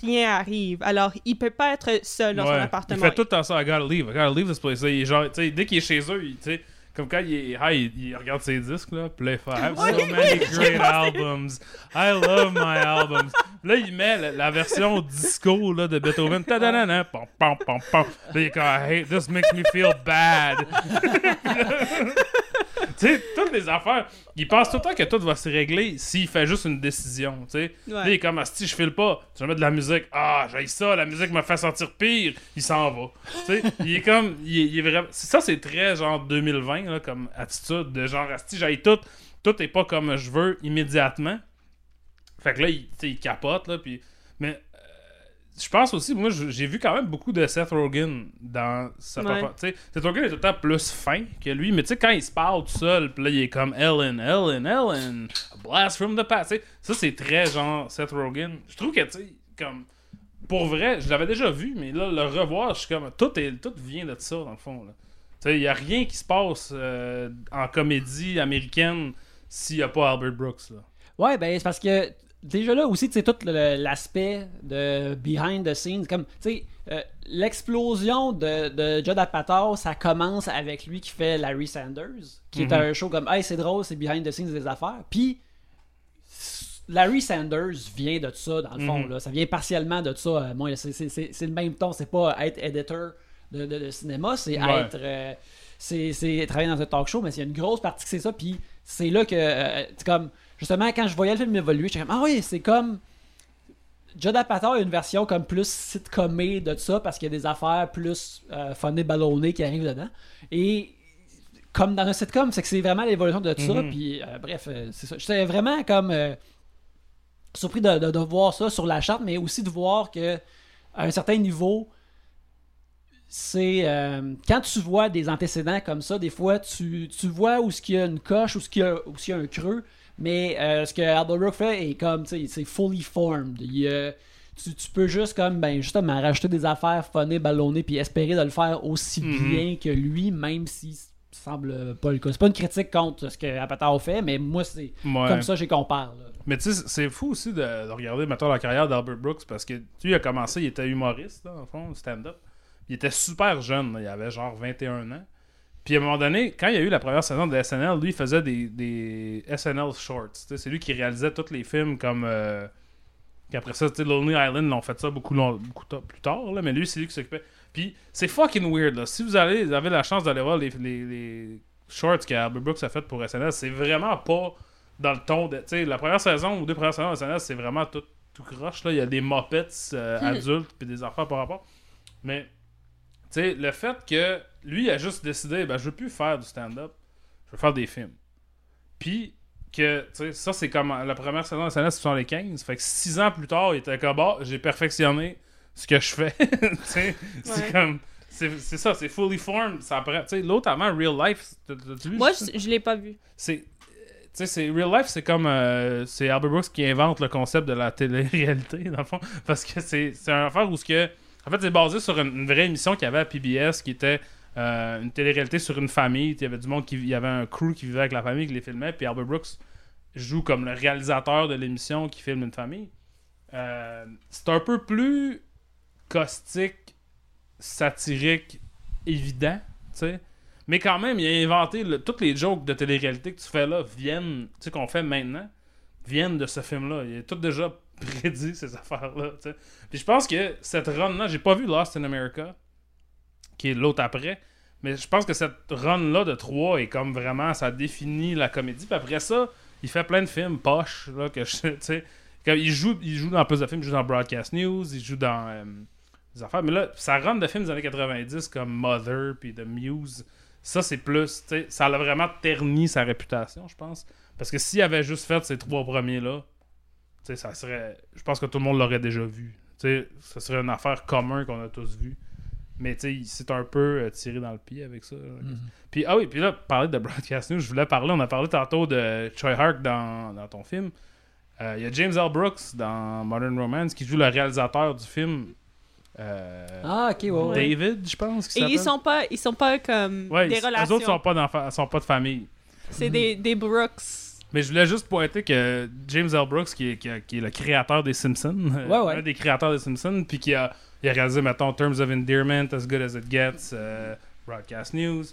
rien arrive. Alors, il peut pas être seul dans son Ouais. appartement. Il fait tout le temps ça. I gotta leave. I gotta leave this place. Il genre, dès qu'il est chez eux, il- comme quand il regarde ses disques, là. Puis là, il fait I have so many great albums. I love my albums. Là, il met la, la version disco là, de Beethoven. Ta-da-da-da, pam, pam, pam, pam. Là, il est comme I hate, this makes me feel bad. sais, toutes les affaires, il pense tout le temps que tout va se régler s'il fait juste une décision, tu sais. Ouais. Il est comme, ah, si je file pas, tu vas mettre de la musique. Ah, j'ai ça, la musique me fait sentir pire. Il s'en va. tu sais, il est comme, il est, il est vraiment. Ça, c'est très genre 2020, là, comme attitude de genre, si j'ai tout, tout est pas comme je veux immédiatement. Fait que là, il, il capote, là, puis. Mais. Je pense aussi, moi j'ai vu quand même beaucoup de Seth Rogen dans sa Ouais. sais, Seth Rogen est tout le temps plus fin que lui, mais tu sais, quand il se parle tout seul, puis là il est comme Ellen, Ellen, Ellen, a blast from the past. Ça c'est très genre Seth Rogen. Je trouve que, tu sais, comme. Pour vrai, je l'avais déjà vu, mais là, le revoir, je suis comme. Tout, est, tout vient de ça, dans le fond. là. Tu sais, il n'y a rien qui se passe euh, en comédie américaine s'il n'y a pas Albert Brooks. Là. Ouais, ben c'est parce que déjà là aussi, tu sais, tout l'aspect de behind the scenes, comme, tu sais, euh, l'explosion de, de Judd Apatow, ça commence avec lui qui fait Larry Sanders, qui est Mhm. un show comme, hey, c'est drôle, c'est behind the scenes des affaires. Puis, Larry Sanders vient de ça, dans le fond, Mhm. là. Ça vient partiellement de ça. euh, moi, c'est- le même ton. C'est pas être editor de, de- de cinéma, c'est Ouais. être. euh, c'est travailler dans un talk show, mais il y a une grosse partie que c'est ça. Puis c'est là que, euh, comme, justement, quand je voyais le film évoluer, j'étais comme, ah oui, c'est comme. Judd Apatow a une version comme plus sitcomée de ça parce qu'il y a des affaires plus euh, funnées, ballonnées qui arrivent dedans. Et comme dans un sitcom, c'est que c'est vraiment l'évolution de ça. Mhm. Puis euh, bref, euh, c'est ça. J'étais vraiment comme euh, surpris de, de- de voir ça sur la charte, mais aussi de voir que à un certain niveau, c'est quand tu vois des antécédents comme ça, des fois tu, tu vois où ce qu'il y a une coche, où ce qu'il y y a un creux, mais euh, ce que Albert fait est comme, tu sais, c'est fully formed. Il, euh, tu, tu peux juste comme, ben justement, rajouter des affaires funnées, ballonnées, puis espérer de le faire aussi Mhm. bien que lui, même si ça semble pas le cas. C'est pas une critique contre ce que Apatow fait, mais moi c'est Ouais. comme ça j'ai là. Mais tu sais, c'est fou aussi de, de regarder, mettons, la carrière d'Albert Brooks parce que, il a commencé, il était humoriste, là, en fond, stand-up. Il était super jeune, là, il avait genre 21 ans. Puis à un moment donné, quand il y a eu la première saison de SNL, lui, il faisait des, des SNL shorts. C'est lui qui réalisait tous les films comme. Euh... Puis après ça, Lonely Island, l'ont fait ça beaucoup, long- beaucoup plus tard, là, mais lui, c'est lui qui s'occupait. Puis c'est fucking weird, là. Si vous, allez, vous avez la chance d'aller voir les, les, les shorts qu'Albert Brooks a fait pour SNL, c'est vraiment pas dans le ton de. La première saison ou deux premières saisons de SNL, c'est vraiment tout, tout croche, là. Il y a des mopettes euh, adultes puis des affaires par rapport. Mais, tu sais, le fait que lui a juste décidé, ben, je veux plus faire du stand-up, je veux faire des films. Puis, que, tu sais, ça, c'est comme la première saison de SNL, c'est 75. Fait que six ans plus tard, il était comme, bah, j'ai perfectionné ce que je fais. c'est comme. C'est ça, c'est fully formed. Ça prend- tu sais, L'autre avant, Real Life, t'as- t'as-tu vu Moi, je, je l'ai pas vu. c'est tu sais c'est real life c'est comme euh, c'est Albert Brooks qui invente le concept de la télé-réalité dans le fond parce que c'est c'est un affaire où ce que en fait c'est basé sur une, une vraie émission qu'il y avait à PBS qui était euh, une télé-réalité sur une famille. Il y avait du monde qui il y avait un crew qui vivait avec la famille qui les filmait. Puis Albert Brooks joue comme le réalisateur de l'émission qui filme une famille. Euh, c'est un peu plus caustique satirique évident tu sais. Mais quand même, il a inventé le- toutes les jokes de télé-réalité que tu fais là viennent, tu sais, qu'on fait maintenant, viennent de ce film-là. Il a tout déjà prédit ces affaires-là. Puis je pense que cette run-là, j'ai pas vu Lost in America, qui est l'autre après, mais je pense que cette run-là de 3 est comme vraiment, ça définit la comédie. Puis après ça, il fait plein de films poches, là, que sais, il joue, il joue dans plus de films, il joue dans Broadcast News, il joue dans euh, des affaires. Mais là, sa run de films des années 90 comme Mother puis The Muse, ça c'est plus, tu sais, ça a vraiment terni sa réputation, je pense. Parce que s'il avait juste fait ces trois premiers-là, tu sais, ça serait. Je pense que tout le monde l'aurait déjà vu. Tu sais, ça serait une affaire commune qu'on a tous vu. Mais tu sais, il s'est un peu euh, tiré dans le pied avec ça. là. Puis, ah oui, puis là, parler de Broadcast News, je voulais parler, on a parlé tantôt de Troy Hark dans, dans ton film. Euh, Il y a James L. Brooks dans Modern Romance qui joue le réalisateur du film. Euh, Ah, ok, ouais, ouais. David, je pense. Et ils sont pas, ils sont pas comme Ouais, des relations. eux autres sont pas, sont pas de famille. C'est des, des Brooks. Mais je voulais juste pointer que James L. Brooks, qui est, qui, a- qui est le créateur des Simpsons, Ouais, ouais. un des créateurs des Simpsons, puis qui a, il a réalisé, mettons, Terms of Endearment, As Good as It Gets, euh, Broadcast News,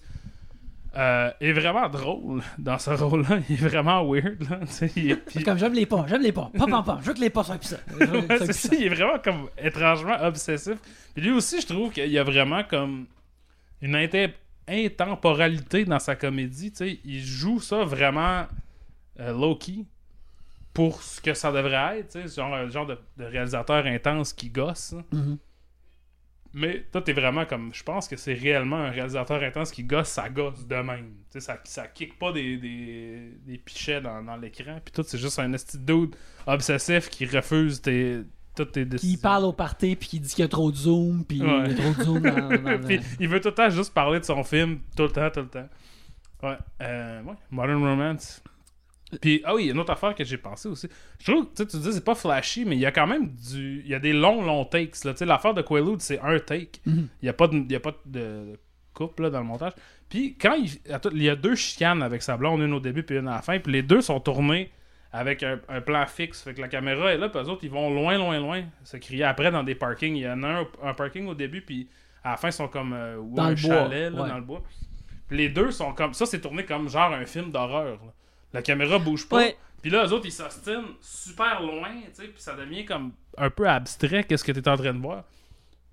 euh, est vraiment drôle dans ce rôle-là. Il est vraiment weird. Là, il est- puis- comme j'aime les pas, j'aime les pas. Pas, pas, pas. Je veux que les pas soient Ouais, puissants. ça, il est vraiment comme étrangement obsessif. Puis lui aussi, je trouve qu'il y a vraiment comme une inté- intemporalité dans sa comédie. Il joue ça vraiment euh, low-key pour ce que ça devrait être. Genre genre de, de réalisateur intense qui gosse. Mais toi, t'es vraiment comme. Je pense que c'est réellement un réalisateur intense qui gosse, ça gosse de même. Tu sais, ça, ça kick pas des, des, des pichets dans, dans l'écran. Puis tout, c'est juste un esti de dude obsessif qui refuse tes, toutes tes décisions. Qui parle au party puis qui dit qu'il y a trop de zoom puis Ouais. il y a trop de zoom dans, dans le- Puis il veut tout le temps juste parler de son film, tout le temps, tout le temps. Ouais, euh, ouais. Modern Romance. Puis, ah oui, il y a une autre affaire que j'ai pensé aussi. Je trouve, tu sais, tu dis c'est pas flashy, mais il y a quand même du. Il y a des longs, longs takes. là. Tu sais, l'affaire de Quaalude, c'est un take. Mhm. Il n'y a pas de, y a pas de coupe là, dans le montage. Puis, quand il, il y a deux chicanes avec sa blonde, une au début puis une à la fin, puis les deux sont tournés avec un, un plan fixe. Fait que la caméra est là, puis eux autres, ils vont loin, loin, loin se crier après dans des parkings. Il y en a un, un parking au début, puis à la fin, ils sont comme euh, Dans un le bois, chalet là, ouais. dans le bois. Puis les deux sont comme. Ça, c'est tourné comme genre un film d'horreur. La caméra bouge pas. Ouais. Puis là, eux autres, ils s'ostinent super loin, tu sais, puis ça devient comme un peu abstrait, qu'est-ce que tu es en train de voir.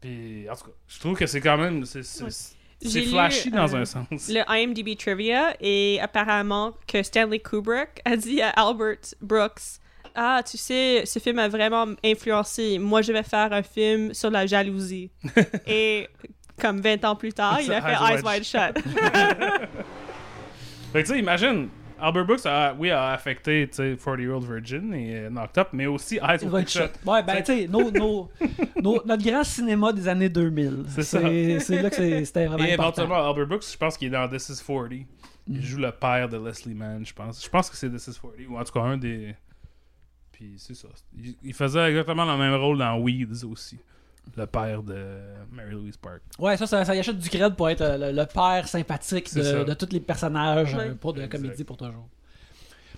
Puis, en tout cas, je trouve que c'est quand même. C'est lu, flashy dans euh, un sens. Le IMDb Trivia et apparemment que Stanley Kubrick a dit à Albert Brooks Ah, tu sais, ce film a vraiment influencé. Moi, je vais faire un film sur la jalousie. et comme 20 ans plus tard, il a fait Eyes Wide Shut. Fait que, tu sais, imagine, Albert Brooks, a, oui, a affecté, tu sais, 40 Year Old Virgin et euh, Knocked Up, mais aussi Eyes Wide Shut. shot. Ouais, ben, tu sais, nos- nos- nos- notre grand cinéma des années 2000. C'est ça. C'est là que c'était vraiment Et important. éventuellement, Albert Brooks, je pense qu'il est dans This is 40. Mm. Il joue le père de Leslie Mann, je pense. Je pense que c'est This is 40, ou en tout cas un des. Puis c'est ça. Il, il faisait exactement le même rôle dans Weeds aussi. Le père de Mary Louise Park. Ouais, ça, ça, ça y achète du cred pour être euh, le, le père sympathique de, de tous les personnages Ouais. euh, pour de la Exact. comédie pour toujours.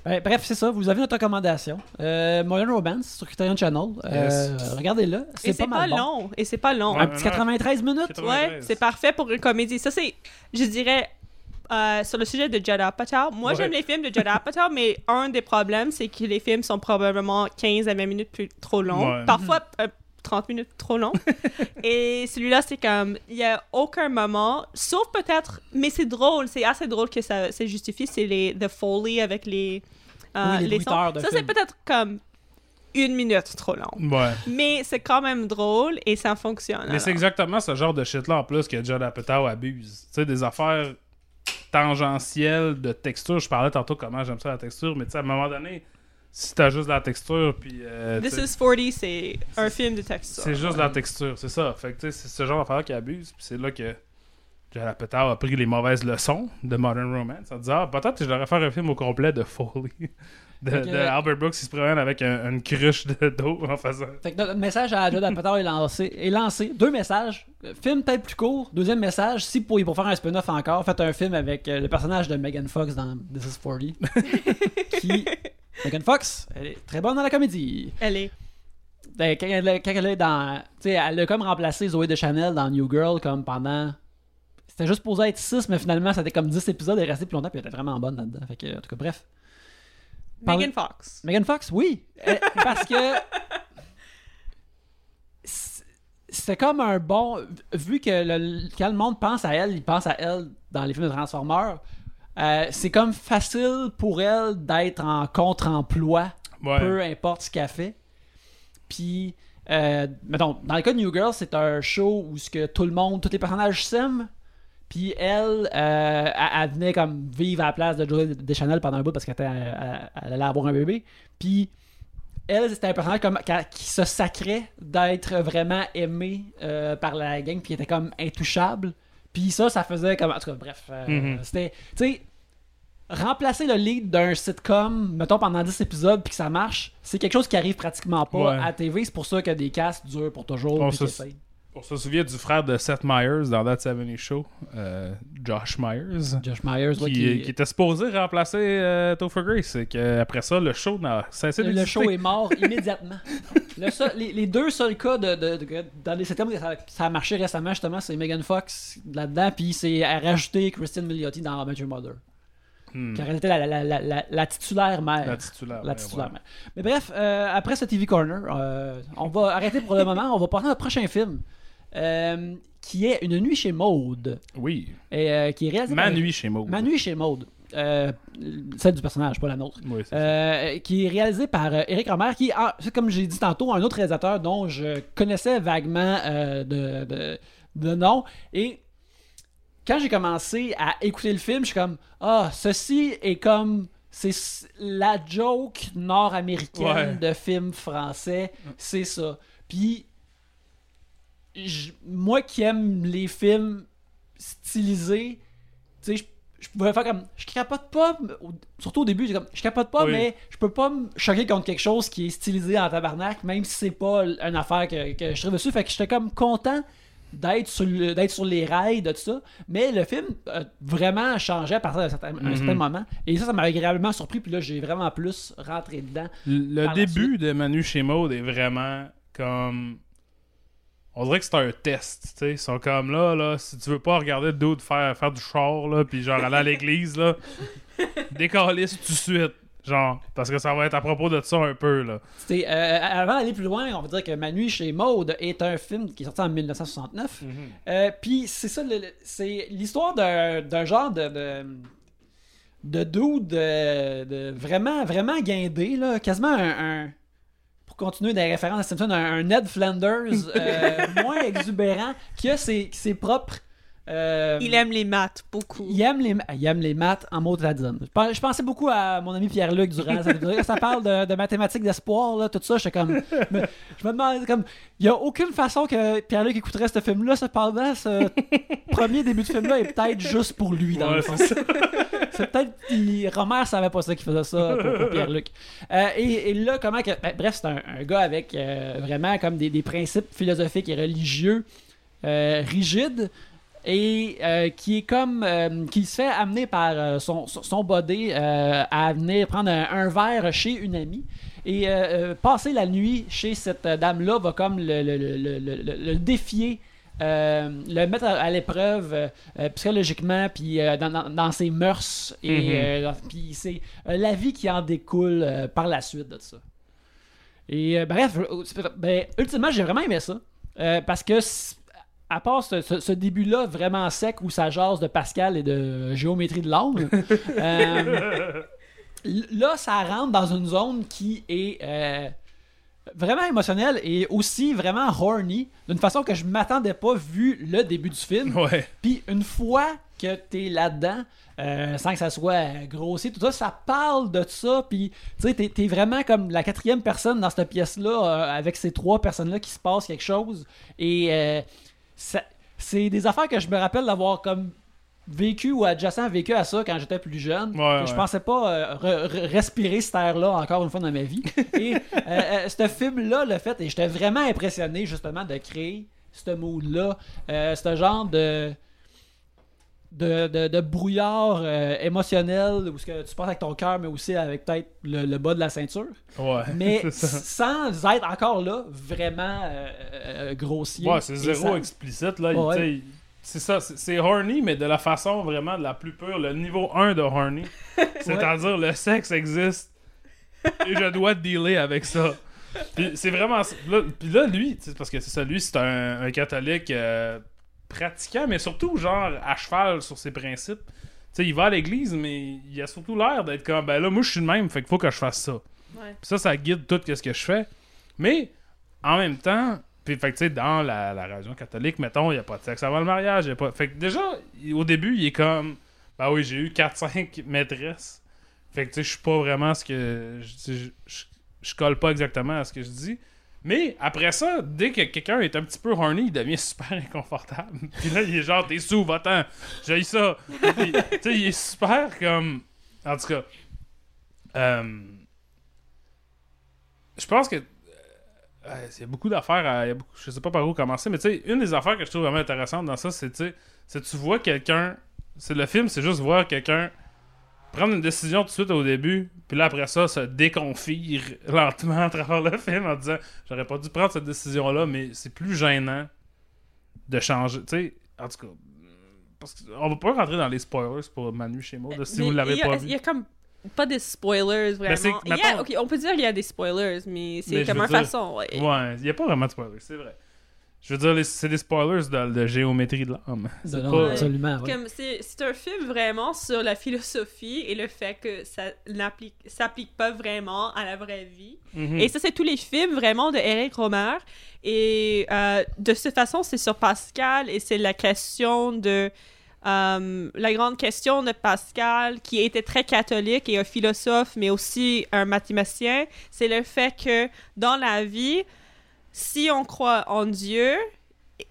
Ben, bref, c'est ça. Vous avez notre recommandation. Euh, Modern Romance sur Criterion Channel. Euh, Yes. Regardez-le. Et C'est pas pas, mal bon. long. Et c'est pas long. Un petit 93 minutes. 93. Ouais, c'est parfait pour une comédie. Ça, c'est, je dirais, euh, sur le sujet de Judd Apatow. Moi, Ouais. j'aime les films de Judd Apatow, mais un des problèmes, c'est que les films sont probablement 15 à 20 minutes plus, trop longs. Ouais. Parfois, euh, 30 minutes trop longs. Et celui-là, c'est comme, il y a aucun moment, sauf peut-être, mais c'est drôle, c'est assez drôle que ça se justifie, c'est les The Foley avec les, euh, Oui, les sons. bruiteurs de Ça, c'est peut-être comme une minute trop long. Ouais. Mais c'est quand même drôle et ça fonctionne. Mais c'est exactement ce genre de shit-là en plus que Judd Apatow abuse. Tu sais, des affaires tangentielles de texture. Je parlais tantôt comment j'aime ça la texture, mais tu sais, à un moment donné, si t'as juste la texture, puis. euh, This is 40, c'est un film de texture. c'est juste la texture, c'est ça. Fait que tu sais, c'est ce genre d'affaires qui abuse, puis c'est là que. Apatow a pris les mauvaises leçons de Modern Romance en disant ah, peut-être que je devrais faire un film au complet de Foley. De, Fait que- de Albert Brooks qui se promène avec un- une cruche de- d'eau en faisant. Fait que notre message à Judd Apatow est lancé, est lancé. Deux messages. Film peut-être plus court. Deuxième message, si pour, pour faire un spin-off encore, faites un film avec euh, le personnage de Megan Fox dans This is 40. qui... Megan Fox, elle est très bonne dans la comédie. Elle est. Ben, quand, elle, quand elle est dans... Tu sais, elle a comme remplacé Zoé de Chanel dans New Girl comme pendant... C'était juste posé être 6, mais finalement, ça était comme 10 épisodes. Elle est restée plus longtemps, puis elle était vraiment bonne là-dedans. Fait que, en tout cas, bref. Megan Fox. Megan Fox, oui. Parce que. c'est- C'était comme un bon. Vu que le- quand le monde pense à elle, il pense à elle dans les films de Transformers. Euh, c'est comme facile pour elle d'être en contre-emploi, Ouais. peu importe ce qu'elle fait. Puis, euh, mettons, dans le cas de New Girl, c'est un show où ce que tout le monde, tous les personnages s'aiment. Puis elle, euh, elle, elle venait comme vivre à la place de Joey Deschanel pendant un bout parce qu'elle était- elle, elle allait avoir un bébé. Puis elle, c'était un personnage comme, qui, se sacrait d'être vraiment aimé euh, par la gang, puis qui était comme intouchable. Puis ça, ça faisait comme. En tout cas, bref. euh, Mhm. C'était. Tu sais, remplacer le lead d'un sitcom, mettons pendant 10 épisodes, puis que ça marche, c'est quelque chose qui arrive pratiquement pas Ouais. à la TV. C'est pour ça que des casts durent pour toujours. On se-. On souvient du frère de Seth Meyers dans That 70 Show, euh, Josh Myers, Josh Myers, ouais, qui, qui- était supposé remplacer euh, Topher Grace. Et qu'après ça, le show n'a cessé Le d'exister. show est mort immédiatement. Le seul- les, les deux seuls cas de, de- de- dans les sitcoms ça, ça a marché récemment, justement, c'est Megan Fox là-dedans, puis c'est à rajouter Christine Milioti dans Major Mother. Hmm. Qui aurait été la, la- la- la- la titulaire mère. La titulaire. La ouais. mère. Mais bref, euh, après ce TV Corner, euh, on va arrêter pour le moment. On va passer à notre prochain film, euh, qui est Une nuit chez Maude, Oui. et, qui est réalisé par- Manui chez Maud. Ma nuit chez Maude. Celle du personnage, pas la nôtre. Oui. Euh, qui est réalisé par Eric Romer, qui est, ah, c'est comme j'ai dit tantôt, un autre réalisateur dont je connaissais vaguement de, de, de nom. Et quand j'ai commencé à écouter le film, je suis comme Ah, ceci est comme. C'est la joke nord-américaine Ouais. de film français. C'est ça. Puis, moi qui aime les films stylisés, tu sais, je je pouvais faire comme je capote pas surtout au début j'ai comme je capote pas Oui. mais je peux pas me choquer contre quelque chose qui est stylisé en tabarnak même si c'est pas une affaire que, que je trouve dessus fait que j'étais comme content d'être sur le- sur les rails de tout ça mais le film a vraiment changé à partir d'un certain, Mhm. certain moment et ça ça m'a agréablement surpris puis là j'ai vraiment plus rentré dedans Le début de Manu chez Maud est vraiment comme. On dirait que c'est un test, tu sais. Ils sont comme là, là, si tu veux pas regarder d'autres faire, faire du char, là, puis genre aller à l'église, là, décalisse tout de suite. Genre, parce que ça va être à propos de ça un peu, là. C'était, euh, avant d'aller plus loin, on va dire que Ma nuit chez Maude est un film qui est sorti en 1969. Euh, Puis c'est ça, c'est l'histoire d'un, d'un genre de, de, de dude de, de vraiment, vraiment guindé, là, quasiment un, un- pour continuer des références à Simpson, un, un Ned Flanders euh, moins exubérant, qui a ses, ses propres... euh, Il aime les maths beaucoup. il aime les, il aime les maths en mots traditionnels. Je pen- je pensais beaucoup à mon ami Pierre-Luc durant ça, ça parle de, de mathématiques d'espoir, là, tout ça. J'étais comme. me- je me demandais, comme. Il n'y a aucune façon que Pierre-Luc écouterait ce film-là. Cependant, ce premier début de film-là est peut-être juste pour lui, dans Ouais, le fond. c'est ça. C'est peut-être. Romer savait pas ça qu'il faisait ça pour, pour Pierre-Luc. Euh, et, et là, comment que. ben, bref, c'est un, un gars avec euh, vraiment comme des, des principes philosophiques et religieux euh, rigides et euh, qui est comme euh, qui se fait amener par euh, son, son, body à venir prendre un, un verre chez une amie et passer la nuit chez cette dame là va comme le, le- le- le- défier euh, le mettre à, à l'épreuve euh, psychologiquement puis euh, dans, dans- dans ses mœurs et Mhm. puis c'est la vie qui en découle par la suite de ça et bref ben, ultimement j'ai vraiment aimé ça parce que à part ce, ce- ce début-là vraiment sec où ça jase de Pascal et de géométrie de l'angle, euh, là, ça rentre dans une zone qui est euh, vraiment émotionnel et aussi vraiment horny, d'une façon que je m'attendais pas vu le début du film. Ouais. Puis une fois que t'es là-dedans, euh, sans que ça soit grossier, tout ça, ça parle de ça. Puis tu sais, t'es, t'es vraiment comme la quatrième personne dans cette pièce-là, euh, avec ces trois personnes-là qui se passe quelque chose. Et c'est des affaires que je me rappelle d'avoir comme vécu ou adjacent vécu à ça quand j'étais plus jeune. Ouais, Je ouais. pensais pas euh, re- re- respirer cette air-là encore une fois dans ma vie. Et euh, euh, ce film-là l'a fait et j'étais vraiment impressionné justement de créer ce mood-là, ce genre de de, de, de brouillard euh, émotionnel où ce que tu passes avec ton cœur mais aussi avec peut-être le, le bas de la ceinture Ouais. mais sans être encore là vraiment euh, euh, grossier Ouais, c'est zéro explicite, là. Ouais. C'est ça, c'est horny, mais de la façon vraiment de la plus pure, le niveau 1 de horny. C'est-à-dire, le sexe existe et je dois dealer avec ça. Puis c'est vraiment. Là, puis là, lui, parce que c'est ça, lui, c'est un, un catholique euh, pratiquant, mais surtout, genre, à cheval sur ses principes. Tu sais, il va à l'église, mais il a surtout l'air d'être comme, ben là, moi, je suis le même, fait qu'il faut que je fasse ça. Ouais. Ça, ça guide tout ce que je fais. Mais, en même temps, puis fait que, tu sais, dans la, la religion catholique, mettons, il n'y a pas de sexe avant le mariage. y a pas... Fait que déjà, au début, il est comme, ben oui, j'ai eu 4-5 maîtresses. Fait que, tu sais, je suis pas vraiment ce que. Je colle pas exactement à ce que je dis. Mais après ça, dès que quelqu'un est un petit peu horny, il devient super inconfortable. Puis là, il est genre, t'es sous, va-t'en. J'ai ça. Tu sais, il est super comme. En tout cas. euh, Je pense que. euh, a beaucoup d'affaires. à- beaucoup- Je sais pas par où commencer, mais tu sais, une des affaires que je trouve vraiment intéressante dans ça, c'est tu vois quelqu'un. C'est le film, c'est juste voir quelqu'un prendre une décision tout de suite au début, puis là après ça, se déconfire lentement à travers le film en disant j'aurais pas dû prendre cette décision-là, mais c'est plus gênant de changer. Tu sais, en tout cas, parce qu'on va pas rentrer dans les spoilers pour Manu chez Maud, si Mais vous l'avez il pas Il vu. y a comme pas des spoilers vraiment? Il a- mettons- ok, on peut dire qu'il y a des spoilers, mais c'est comme une façon. Ouais. Ouais, il y a pas vraiment de spoilers, c'est vrai. Je veux dire, c'est des spoilers de, de géométrie de l'âme. C'est Non, pas- absolument ouais. Comme c'est c'est un film vraiment sur la philosophie et le fait que ça n'applique s'applique pas vraiment à la vraie vie. Mhm. Et ça, c'est tous les films vraiment de Eric Romer. Et euh, de cette façon, c'est sur Pascal et c'est la question de. euh, la grande question de Pascal, qui était très catholique et un philosophe, mais aussi un mathématicien, c'est le fait que dans la vie, si on croit en Dieu,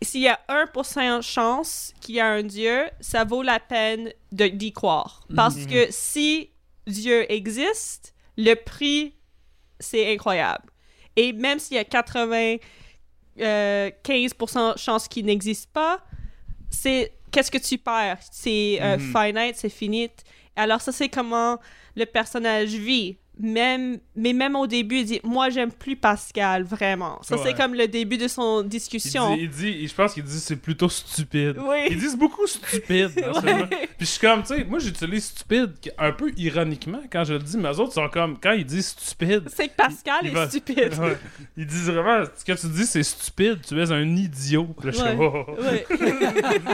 s'il y a 1% de chance qu'il y a un Dieu, ça vaut la peine d'y croire. Parce Mhm. que si Dieu existe, le prix, c'est incroyable. Et même s'il y a 95% de chance qu'il n'existe pas, c'est qu'est-ce que tu perds? C'est euh, Mhm. finite, c'est finite. Alors ça, c'est comment le personnage vit. Même, mais même au début, il dit Moi, j'aime plus Pascal, vraiment. Ça, Ouais. c'est comme le début de son Il discussion. dit, il dit- je pense qu'il dit c'est plutôt stupide. Oui. Ils disent beaucoup stupide Ouais. Puis je suis comme, tu sais, moi j'utilise stupide un peu ironiquement quand je le dis, mais eux autres sont comme, quand ils disent stupide, C'est que Pascal Il est va- stupide. ouais, ils disent vraiment, ce que tu dis c'est stupide, tu es un idiot. Là, je oh,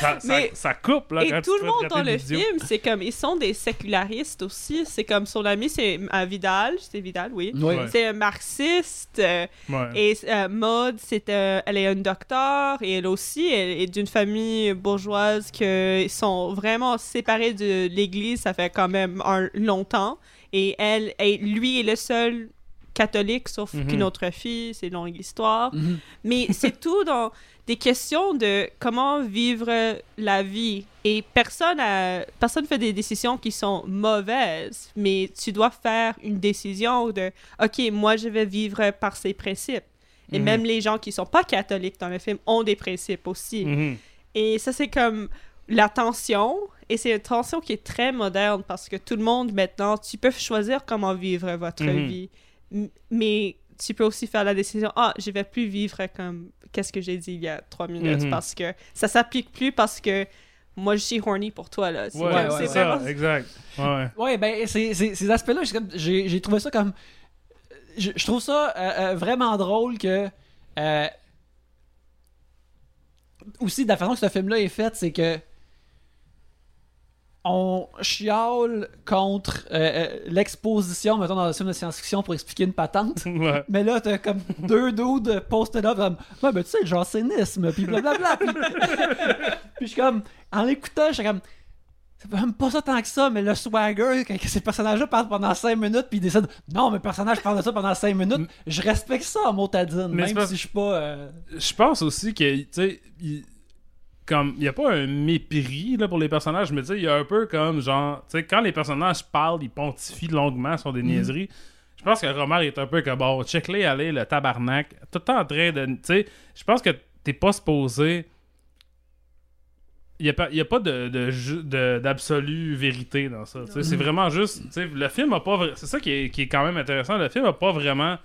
ça, ça- Mais- ça coupe là, Et tout le monde dans le film, c'est comme, ils sont des sécularistes aussi. C'est comme son c'est euh, Vidal, c'est Vidal, oui. Ouais. C'est un marxiste. euh, Ouais. Et euh, Maud, c'est, euh, elle est une docteur et elle aussi, elle est d'une famille bourgeoise qui sont vraiment séparés de l'Église, ça fait quand même un longtemps. Et elle, et lui est le seul catholique, sauf Mhm. qu'une autre fille, c'est une longue histoire. Mhm. Mais c'est tout dans des questions de comment vivre la vie. Et personne a, personne fait des décisions qui sont mauvaises, mais tu dois faire une décision de OK, moi je vais vivre par ces principes. Et Mhm. même les gens qui sont pas catholiques dans le film ont des principes aussi. Et ça, c'est comme la tension. Et c'est une tension qui est très moderne parce que tout le monde, maintenant, tu peux choisir comment vivre votre vie. Mais tu peux aussi faire la décision, ah, je vais plus vivre comme qu'est-ce que j'ai dit il y a trois minutes Mhm. parce que ça s'applique plus parce que moi, je suis horny pour toi, là. C'est Ouais, c'est ça, exact. Ouais. Ouais, ben, ces aspects-là, j'ai comme- j'ai j'ai trouvé ça comme. Je, je trouve ça euh, euh, vraiment drôle que. euh, aussi, de la façon que ce film-là est fait, c'est que. On chiale contre euh, euh, l'exposition, mettons, dans un film de science-fiction pour expliquer une patente. Ouais. Mais là, t'as comme deux dudes posted up comme Ouais, ben tu sais, le jansénisme, pis blablabla. Puis puis je suis comme, en l'écoutant, je suis comme C'est même pas ça tant que ça, mais le swagger, quand que ces personnages-là parlent pendant 5 minutes, puis ils décident Non, mes personnages parlent de ça pendant 5 minutes, je respecte ça en motadine, Mais même si je suis pas. euh, Je pense aussi que, tu sais, il- comme, il n'y a pas un mépris là, pour les personnages, mais tu sais, il y a un peu comme, genre, tu sais, quand les personnages parlent, ils pontifient longuement sur des niaiseries. Je pense que Romar est un peu comme, bon, check-les, allez, le tabarnak, tout le temps en train de, tu sais, je pense que t'es pas supposé... Il n'y a pas, y a pas de, de d'absolue vérité dans ça. C'est vraiment juste. Le film a pas. C'est ça qui est, qui est quand même intéressant. Le film a pas vraiment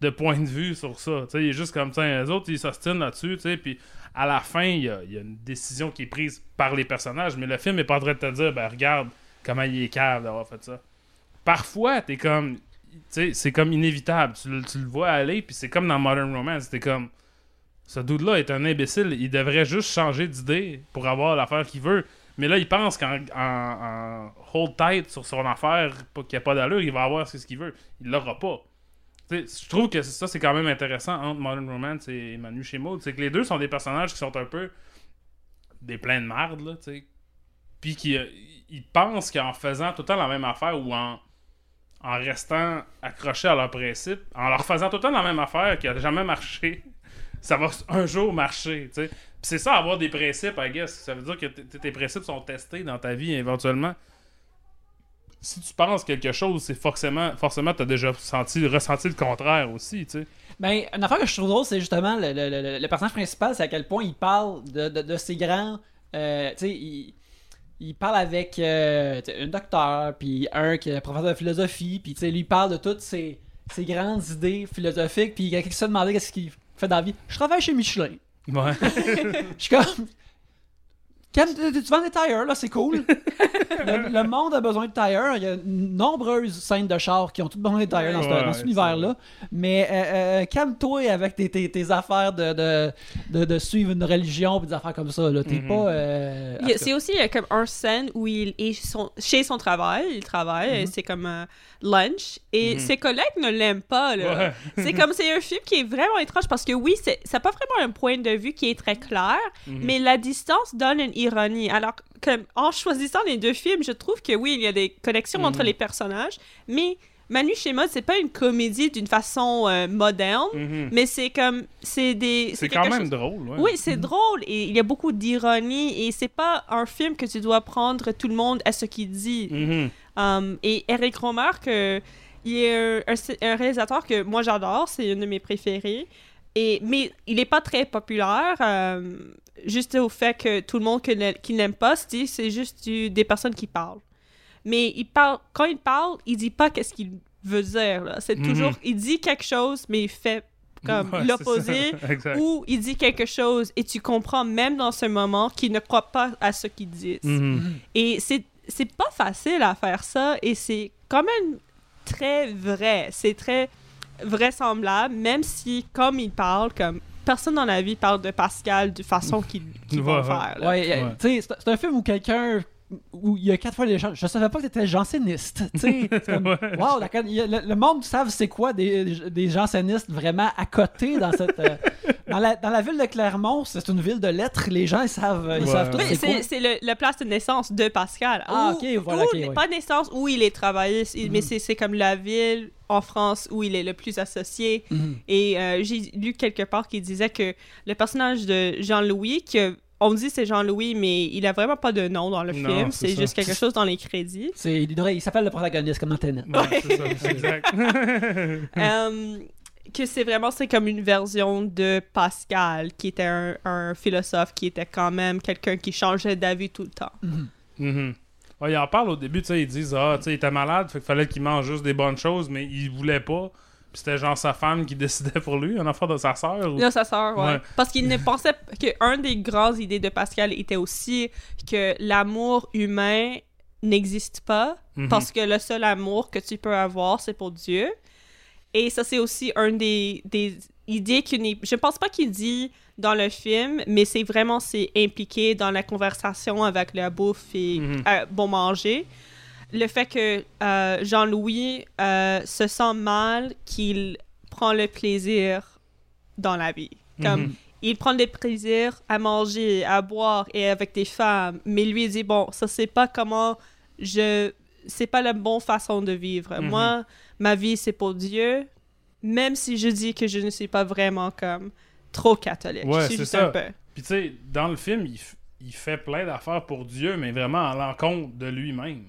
de point de vue sur ça. Il est juste comme ça. Les autres, ils s'ostinent là-dessus. Puis à la fin, il y a, une décision qui est prise par les personnages. Mais le film est pas en train de te dire, ben regarde comment il est calme d'avoir fait ça. Parfois, t'es comme. C'est comme inévitable. Tu, le- vois aller. Puis c'est comme dans Modern Romance. T'es comme. Ce dude-là est un imbécile. Il devrait juste changer d'idée pour avoir l'affaire qu'il veut. Mais là, il pense qu'en en, en hold tight sur son affaire, qu'il n'y a pas d'allure, il va avoir ce qu'il veut. Il l'aura pas. Je trouve que ça, c'est quand même intéressant entre Modern Romance et Manu chez Maud. C'est que les deux sont des personnages qui sont un peu des pleins de marde, là, tu sais. Puis qui euh, ils pensent qu'en faisant tout le temps la même affaire ou en, en restant accrochés à leurs principes, en leur faisant tout le temps la même affaire qui a jamais marché, ça va un jour marcher, tu sais. C'est ça, avoir des principes, I guess. Ça veut dire que tes principes sont testés dans ta vie éventuellement. Si tu penses quelque chose, c'est forcément, forcément, t'as déjà senti, ressenti le contraire aussi, tu sais. Ben, une affaire que je trouve drôle, c'est justement le, le- le- le personnage principal, c'est à quel point il parle de, de, de ses grands. euh, tu sais, il, il parle avec euh, un docteur, puis un qui est professeur de philosophie, puis tu sais, lui il parle de toutes ses, ses grandes idées philosophiques, puis quelqu'un qui se demandait qu'est-ce qu'il fait dans la vie. Je travaille chez Michelin. Ouais. Je suis comme. Tu tu vends des tires, là, c'est cool. le, le monde a besoin de tires. Il y a nombreuses scènes de chars qui ont toutes besoin de tires dans, ce- Ouais, dans cet univers-là. Mais euh, euh, calme-toi avec tes, tes- tes affaires de, de, de, de suivre une religion et des affaires comme ça. là. T'es Mhm. pas. euh. C'est aussi comme un scène où il est son- chez son travail, il travaille, Mhm. et c'est comme un lunch, et Mhm. ses collègues ne l'aiment pas. Là. Ouais. C'est comme c'est un film qui est vraiment étrange parce que oui, c'est ça n'a pas vraiment un point de vue qui est très clair, Mhm. mais la distance donne une Alors comme en choisissant les deux films, je trouve que oui, il y a des connexions entre Mhm. les personnages, mais Manu Schéma, c'est pas une comédie d'une façon euh, moderne, Mhm. mais c'est comme c'est des C'est quand même chose- drôle, ouais. oui, c'est drôle et il y a beaucoup d'ironie et c'est pas un film que tu dois prendre tout le monde à ce qu'il dit. Mhm. Um, et Eric Romer, que, il est un, un- un réalisateur que moi j'adore, c'est une de mes préférés. Et, mais il n'est pas très populaire, euh, juste au fait que tout le monde qui n'aime pas, c'est c'est juste du- des personnes qui parlent. Mais il parle, quand il parle, il dit pas qu'est-ce qu'il veut dire. C'est Mhm. toujours, il dit quelque chose, mais il fait comme Ouais, l'opposé ou il dit quelque chose et tu comprends même dans ce moment qu'il ne croit pas à ce qu'il dit. Mhm. Et c'est c'est pas facile à faire ça et c'est quand même très vrai. C'est très vraisemblable, même si, comme il parle, comme personne dans la vie parle de Pascal de façon qu'il qu'il va Ouais, le faire. Ouais, Ouais. c'est un film où quelqu'un. Où il y a quatre fois les gens. Je savais pas que t'étais janséniste. Tu sais, comme, Ouais. wow, le, le monde savent c'est quoi des, des jansénistes vraiment à côté dans cette. euh, dans, la, dans la ville de Clermont, c'est une ville de lettres. Les gens, ils savent, ils Ouais. savent tout Oui, c'est quoi. c'est c'est le- la place de naissance de Pascal. Ah, Où- ok, voilà, où- ok, ouais. Pas naissance où il est travaillé, mais Mhm. c'est c'est comme la ville en France où il est le plus associé. Mhm. Et euh, j'ai lu quelque part qui disait que le personnage de Jean-Louis, que on dit c'est Jean-Louis, mais il a vraiment pas de nom dans le Non, film, c'est juste quelque chose dans les crédits. C'est- il, il s'appelle le protagoniste comme dans Tenet. Ouais, c'est ça, exact. Euh, que c'est vraiment c'est comme une version de Pascal, qui était un, un philosophe, qui était quand même quelqu'un qui changeait d'avis tout le temps. Ouais, ils en parlent au début, tu sais, ils disent ah, tu sais, il était malade, fait qu'il fallait qu'il mange juste des bonnes choses, mais il voulait pas. C'était genre sa femme qui décidait pour lui, un enfant de sa sœur. Ou... Là, sa sœur, ouais. Ouais. Parce qu'il ne pensait que un des grandes idées de Pascal était aussi que l'amour humain n'existe pas Mhm. parce que le seul amour que tu peux avoir, c'est pour Dieu. Et ça, c'est aussi un des, des, dit qu'il n'est. Je pense pas qu'il dit dans le film, mais c'est vraiment c'est impliqué dans la conversation avec la bouffe et Mhm. euh, bon manger. Le fait que euh, Jean-Louis euh, se sent mal qu'il prend le plaisir dans la vie. Comme Mhm. il prend des plaisirs à manger, à boire et avec des femmes, mais lui il dit bon, ça c'est pas comment je c'est pas la bonne façon de vivre. Mhm. Moi, ma vie c'est pour Dieu, même si je dis que je ne suis pas vraiment comme trop catholique. Ouais, c'est ça. un peu. Puis tu sais, dans le film, il, il fait plein d'affaires pour Dieu, mais vraiment à l'encontre de lui-même.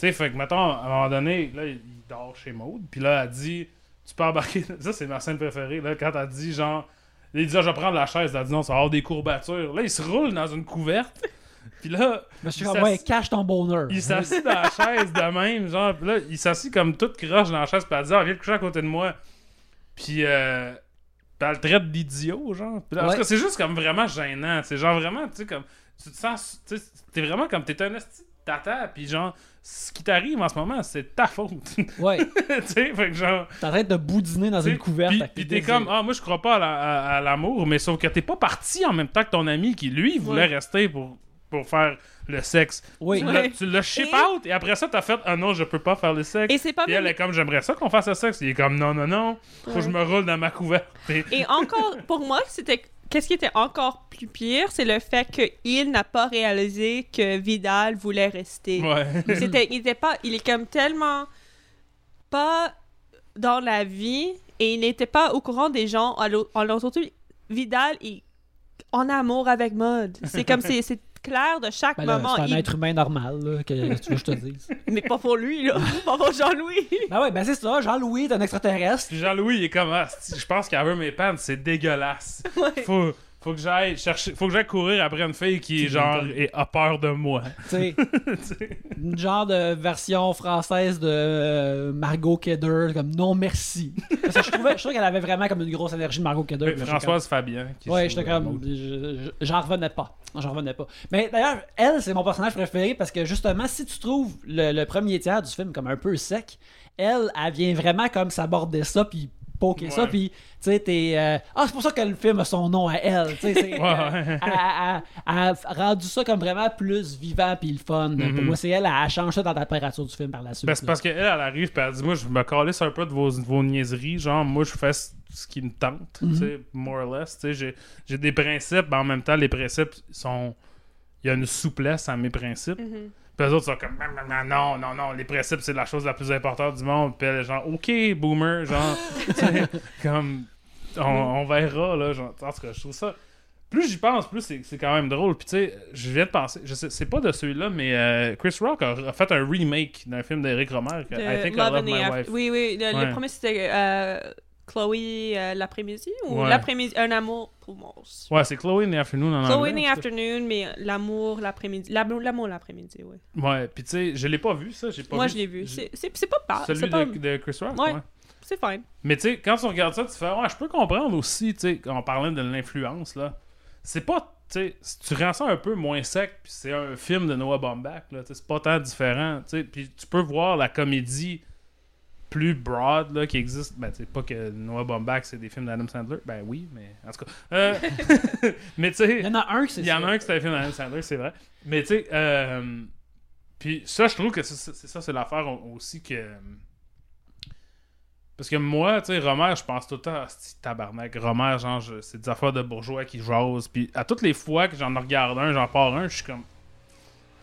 Tu sais, fait que, mettons, à un moment donné, là, il dort chez Maud, puis là, elle dit, tu peux embarquer... Ça, c'est ma scène préférée, là, quand elle dit, genre... Il dit, ah, je vais prendre la chaise. Elle dit, non, ça va avoir des courbatures. Là, il se roule dans une couverte, puis là, suis Il ouais, cache ton bonheur. il s'assit dans la chaise de même, genre, pis là, il s'assit comme toute croche dans la chaise, puis elle dit, ah, viens te coucher à côté de moi. Puis, euh, pis elle le traite d'idiot, genre. Pis là, Ouais. c'est juste comme vraiment gênant. C'est genre vraiment, tu sais, comme, tu te sens, tu sais, t'es vraiment comme, t'es un esti tata, puis genre, ce qui t'arrive en ce moment, c'est ta faute. tu Ouais, sais, fait que genre, t'es en train de boudiner dans tu une couverte. Puis, tes comme, ah, moi je crois pas à, la- à- à l'amour, mais sauf que t'es pas parti en même temps que ton ami qui, lui, voulait Ouais. rester pour, pour faire le sexe. Oui, Tu Tu l'as ship Et- out et après ça, t'as fait, ah non, je peux pas faire le sexe. Et c'est pas Puis elle même- est comme, j'aimerais ça qu'on fasse le sexe. Il est comme, non, non, non, faut que je me roule dans ma couverte. Et- Et encore, pour moi, c'était. Qu'est-ce qui était encore plus pire, c'est le fait qu'il n'a pas réalisé que Vidal voulait rester. Ouais. C'était, il était pas, il est comme tellement pas dans la vie et il n'était pas au courant des gens en l'autre Vidal est en amour avec Maud. C'est comme c'est, c'est clair de chaque Ben là, moment. c'est un Il- être humain normal, là, que, tu veux que je te dise. Mais pas pour lui là, pas pour Jean-Louis. ben ouais, ben c'est ça, Jean-Louis est un extraterrestre. Puis Jean-Louis, il est comme, ah, je pense qu'elle veut mes pants, c'est dégueulasse. Ouais. Faut, faut que j'aille chercher, faut que j'aille courir après une fille qui, Qui genre, est- a peur de moi. Tu sais, une genre de version française de euh, Margot Kidder, comme non merci. Parce que je trouvais, je trouvais qu'elle avait vraiment comme une grosse énergie de Margot Kidder. Oui, Françoise Fabien. Ouais, j'étais comme. J'en revenais pas. J'en revenais pas. Mais d'ailleurs, elle, c'est mon personnage préféré parce que justement, si tu trouves le, le premier tiers du film comme un peu sec, elle, elle vient vraiment comme s'aborder ça, puis poker ça, Ouais. puis tu sais, t'es. euh, Ah, c'est pour ça que le film a son nom à elle. Tu sais, euh, elle, elle a rendu ça comme vraiment plus vivant puis le fun. Pour Mhm. moi, c'est elle, elle, change ça dans la température du film par la suite. Ben, c'est parce qu'elle, elle arrive, puis elle dit Moi, je me calisse un peu de vos, vos niaiseries. Genre, moi, je fais ce qui me tente, Mhm. tu sais, more or less. Tu sais, j'ai, j'ai des principes, mais en même temps, les principes sont. Il y a une souplesse à mes principes. Mhm. Puis les autres sont comme non, non, non, les principes, c'est la chose la plus importante du monde. Puis elle est genre, ok, boomer, genre, comme, on, on verra, là. Genre, en tout cas, je trouve ça. Plus j'y pense, plus c'est, quand même drôle. Puis tu sais, je viens de penser, je sais, c'est pas de celui-là, mais euh, Chris Rock a, a fait un remake d'un film d'Eric Romer, I Think I Love My Wife. Oui, oui. Le, premier, c'était euh, Chloé euh, l'après-midi ou Ouais. l'après-midi, un amour pour Mons. Ouais, c'est Chloe in the Afternoon en Chloé in anglais. the tout cas. afternoon, mais l'amour l'après-midi. L'amour l'après-midi, oui. Ouais, puis tu sais, je l'ai pas vu, ça. J'ai pas Moi, vu. je l'ai vu. C'est pas pas. Celui de, Chris Rock, Ouais. ouais. C'est fine. Mais tu sais, quand tu regardes ça, tu fais, ouais, je peux comprendre aussi, tu sais, en parlant de l'influence, là. C'est pas, tu sais, tu rends ça un peu moins sec, puis c'est un film de Noah Baumbach, là, c'est pas tant différent, tu sais, puis tu peux voir la comédie plus broad, là, qui existe. Ben, sais, pas que Noah Baumbach, c'est des films d'Adam Sandler, ben oui, mais en tout cas. Euh, mais tu sais. Il y en a un qui c'est Il y en a un qui c'était un film d'Adam Sandler, c'est vrai. Mais tu sais, euh, puis ça, je trouve que c'est c'est ça, c'est l'affaire au- aussi que. Parce que moi, tu sais, Romer, je pense tout le temps, à ce tabarnak. Romer, genre, c'est des affaires de bourgeois qui jasent. Puis à toutes les fois que j'en regarde un, j'en pars un, je suis comme.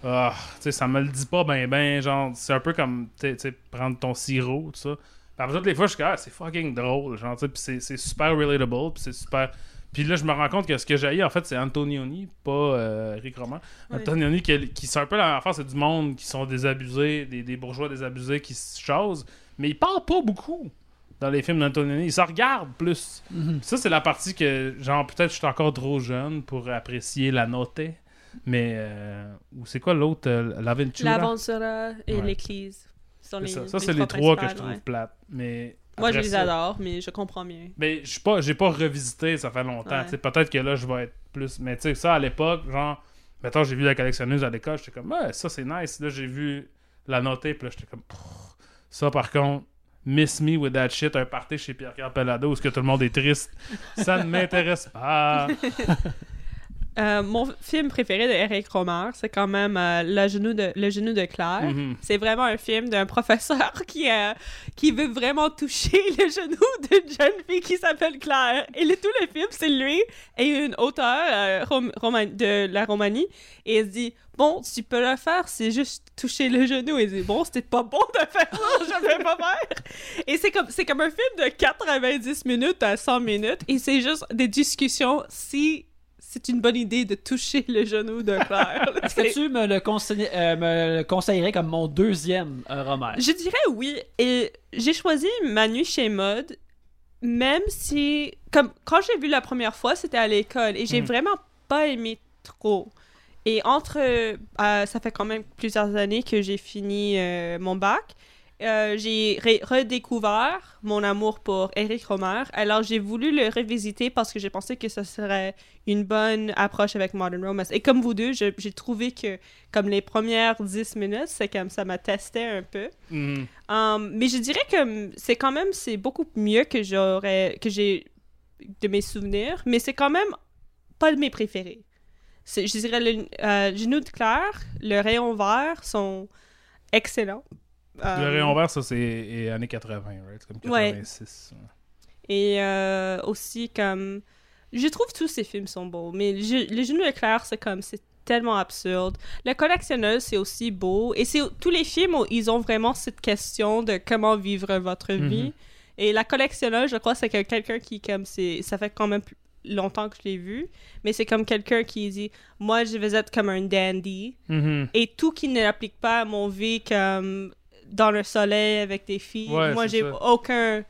Ah, sais, ça me le dit pas ben ben. Genre, c'est un peu comme, tu sais, prendre ton sirop, tout ça. Puis toutes les fois, je suis comme, ah, c'est fucking drôle. Genre, tu sais, puis c'est- super relatable, puis c'est super. Puis là, je me rends compte que ce que j'ai en fait, c'est Antonioni, pas euh, Rick Roman. Antonioni, qui, qui c'est un peu la c'est du monde qui sont désabusés, des, des bourgeois désabusés qui se chasent, mais ils parlent pas beaucoup dans les films d'Antonioni. Ils se regardent plus. Mhm. Ça, c'est la partie que, genre, peut-être je suis encore trop jeune pour apprécier la note, mais. euh, c'est quoi l'autre euh, L'Aventura L'Aventura et Ouais. l'Église. les- ça, c'est les trois que je trouve ouais. plates. Mais. Moi, je les ça- adore, mais je comprends mieux. mais je pas, j'ai pas revisité, ça fait longtemps. Ouais. Peut-être que là, je vais être plus. Mais tu sais, ça à l'époque, genre, mettons, j'ai vu la collectionneuse à l'école, j'étais comme, ouais, ça c'est nice. Là, j'ai vu la notée, puis là, j'étais comme, Pff, ça par contre, Miss Me with That Shit, un party chez Pierre-Carl Pelado où est-ce que tout le monde est triste. Ça ne m'intéresse pas. Euh, mon film préféré de Eric Romer, c'est quand même euh, le, genou de, le genou de Claire. Mhm. C'est vraiment un film d'un professeur qui, euh, qui veut vraiment toucher le genou d'une jeune fille qui s'appelle Claire. Et le, tout le film, c'est lui et une auteure rom- de la Romanie. Et il se dit Bon, tu peux le faire, c'est juste toucher le genou. Et il dit Bon, c'était pas bon de faire ça, je vais pas faire. Et c'est comme, c'est comme un film de 90 minutes à 100 minutes. Et c'est juste des discussions si c'est une bonne idée de toucher le genou de Claire. Est-ce que tu me le, conseille- euh, me le conseillerais comme mon deuxième euh, Romer? Je dirais oui. Et j'ai choisi Manu chez Mode, même si, comme quand j'ai vu la première fois, c'était à l'école et j'ai Mhm. vraiment pas aimé trop. Et entre, euh, ça fait quand même plusieurs années que j'ai fini mon bac. Euh, j'ai redécouvert mon amour pour Eric Romer. Alors j'ai voulu le revisiter parce que j'ai pensé que ce serait une bonne approche avec Modern Romance. Et comme vous deux, j'ai trouvé que comme les premières 10 minutes, c'est comme ça m'a testé un peu. Mhm. Um, mais je dirais que c'est quand même c'est beaucoup mieux que j'aurais que j'ai de mes souvenirs, mais c'est quand même pas de mes préférés. Je dirais le euh, genou de Claire, le rayon vert sont excellents. Le Um, rayon vert, ça, c'est années 80, right? Comme Ouais. 86. ouais. Et euh, aussi comme je trouve tous ces films sont beaux, mais le, ge- le genou de Claire c'est comme c'est tellement absurde. Le collectionneur c'est aussi beau et c'est tous les films où ils ont vraiment cette question de comment vivre votre vie. Mhm. Et la collectionneur, je crois, c'est que quelqu'un qui comme c'est ça fait quand même plus longtemps que je l'ai vu, mais c'est comme quelqu'un qui dit moi je vais être comme un dandy Mhm. et tout qui ne l'applique pas à mon vie comme dans le soleil avec des filles. Ouais, moi j'ai aucun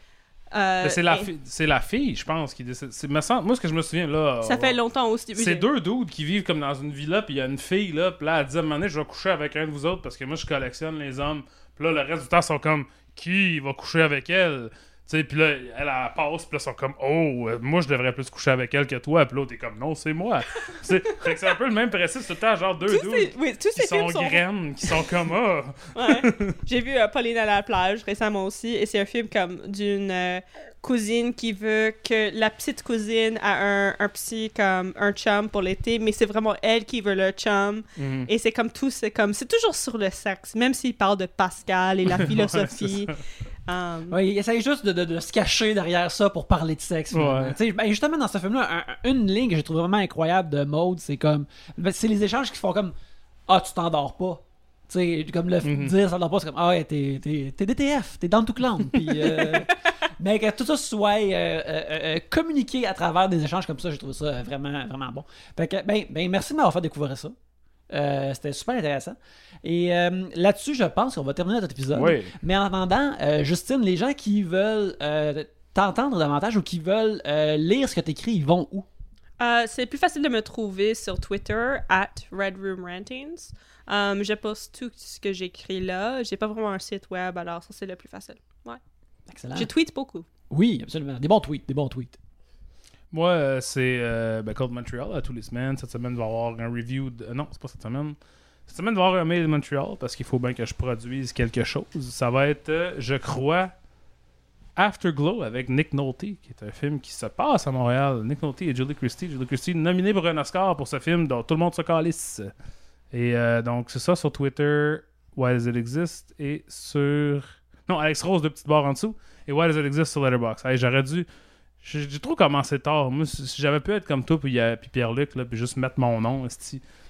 euh, c'est la, fi- la fille, je pense, qui décide. Moi, ce que je me souviens, là. Ça euh, fait longtemps aussi. C'est deux dudes qui vivent comme dans une villa, puis il y a une fille, là, puis là, elle dit à un moment donné, je vais coucher avec un de vous autres parce que moi, je collectionne les hommes. Puis là, le reste du temps, ils sont comme, qui va coucher avec elle? Sais, puis là, elle, elle passe, puis là, ils sont comme, oh, euh, moi, je devrais plus coucher avec elle que toi. Puis l'autre est comme, non, c'est moi. c'est un peu le même principe, tout le temps, genre deux dudes oui, tous qui ces sont films sont. graines, qui sont comme, ah. Ouais. J'ai vu euh, Pauline à la plage récemment aussi, et c'est un film comme d'une euh, cousine qui veut que la petite cousine a un, un petit comme un chum pour l'été, mais c'est vraiment elle qui veut le chum. Mhm. Et c'est comme tout, c'est comme c'est toujours sur le sexe, même s'il parle de Pascal et la philosophie. Um, Ouais, il essaye juste de, de- de se cacher derrière ça pour parler de sexe. Ouais. Ben, justement, dans ce film-là, un- un- une ligne que j'ai trouvé vraiment incroyable de mode, c'est comme. ben, c'est les échanges qui font comme Ah, tu t'endors pas. Tu sais, comme le Mhm. dire, ça t'endors pas, c'est comme Ah, ouais, t'es, t'es, t'es DTF, t'es dans tout clown. Puis. euh, mais que tout ça soit euh, euh, euh, communiqué à travers des échanges comme ça, j'ai trouvé ça vraiment, vraiment bon. Fait que, ben, ben, merci de m'avoir fait découvrir ça. Euh, c'était super intéressant. Et euh, là-dessus, je pense qu'on va terminer notre épisode. Oui. Mais en attendant, euh, Justine, les gens qui veulent euh, t'entendre davantage ou qui veulent euh, lire ce que tu écris, ils vont où? Euh, c'est plus facile de me trouver sur Twitter, at Red Room Rantings. Um, je poste tout ce que j'écris là. J'ai pas vraiment un site web, alors ça, c'est le plus facile. Ouais. Excellent. Je tweet beaucoup. Oui, absolument. Des bons tweets, des bons tweets. Moi, euh, c'est euh, ben, Cold Montreal à tous les semaines. Cette semaine, il va y avoir un review. De... euh, Non, c'est pas cette semaine. Cette semaine, va y avoir un Made in Montreal parce qu'il faut bien que je produise quelque chose. Ça va être, euh, je crois, Afterglow avec Nick Nolte, qui est un film qui se passe à Montréal. Nick Nolte et Julie Christie. Julie Christie nominé pour un Oscar pour ce film dont tout le monde se calisse. Et euh, donc, c'est ça sur Twitter, Why Does It Exist, et sur. Non, Alex Rose, deux petites barres en dessous, et Why Does It Exist sur Letterboxd? J'aurais dû. J'ai trop commencé tard. Moi, si j'avais pu être comme toi, puis, il y a- puis Pierre-Luc, là, puis juste mettre mon nom.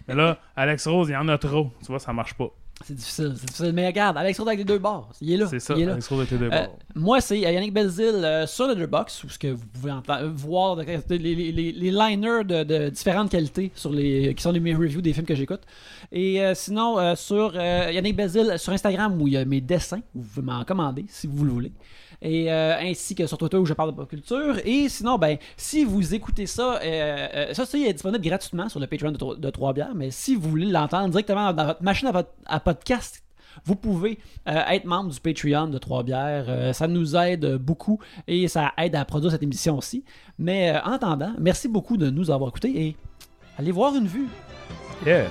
Mais là, Alex Rose, il y en a trop. Tu vois, ça marche pas. C'est difficile, c'est difficile. Mais regarde, Alex Rode avec les deux barres. Il est là. C'est ça, Il est là. Alex Rose était deux Euh, bords. moi, c'est euh, Yannick Belzil euh, sur Letterboxd, où ce que vous pouvez entendre- euh, voir de- les, les, les- les liners de, de différentes qualités sur les, qui sont les mes reviews des films que j'écoute. Et euh, sinon, euh, sur euh, Yannick Belzil sur Instagram, où il y a mes dessins, vous pouvez m'en commander si vous le voulez. Euh, ainsi que sur Twitter où je parle de pop culture. Et sinon, ben, si vous écoutez ça, euh, euh, ça, ça, est disponible gratuitement sur le Patreon de, Tro- de Trois Bières. Mais si vous voulez l'entendre directement dans votre machine à, pod- à podcast, vous pouvez être membre du Patreon de Trois Bières. Euh, ça nous aide beaucoup et ça aide à produire cette émission aussi. Mais en attendant, merci beaucoup de nous avoir écoutés et allez voir une vue. Yeah.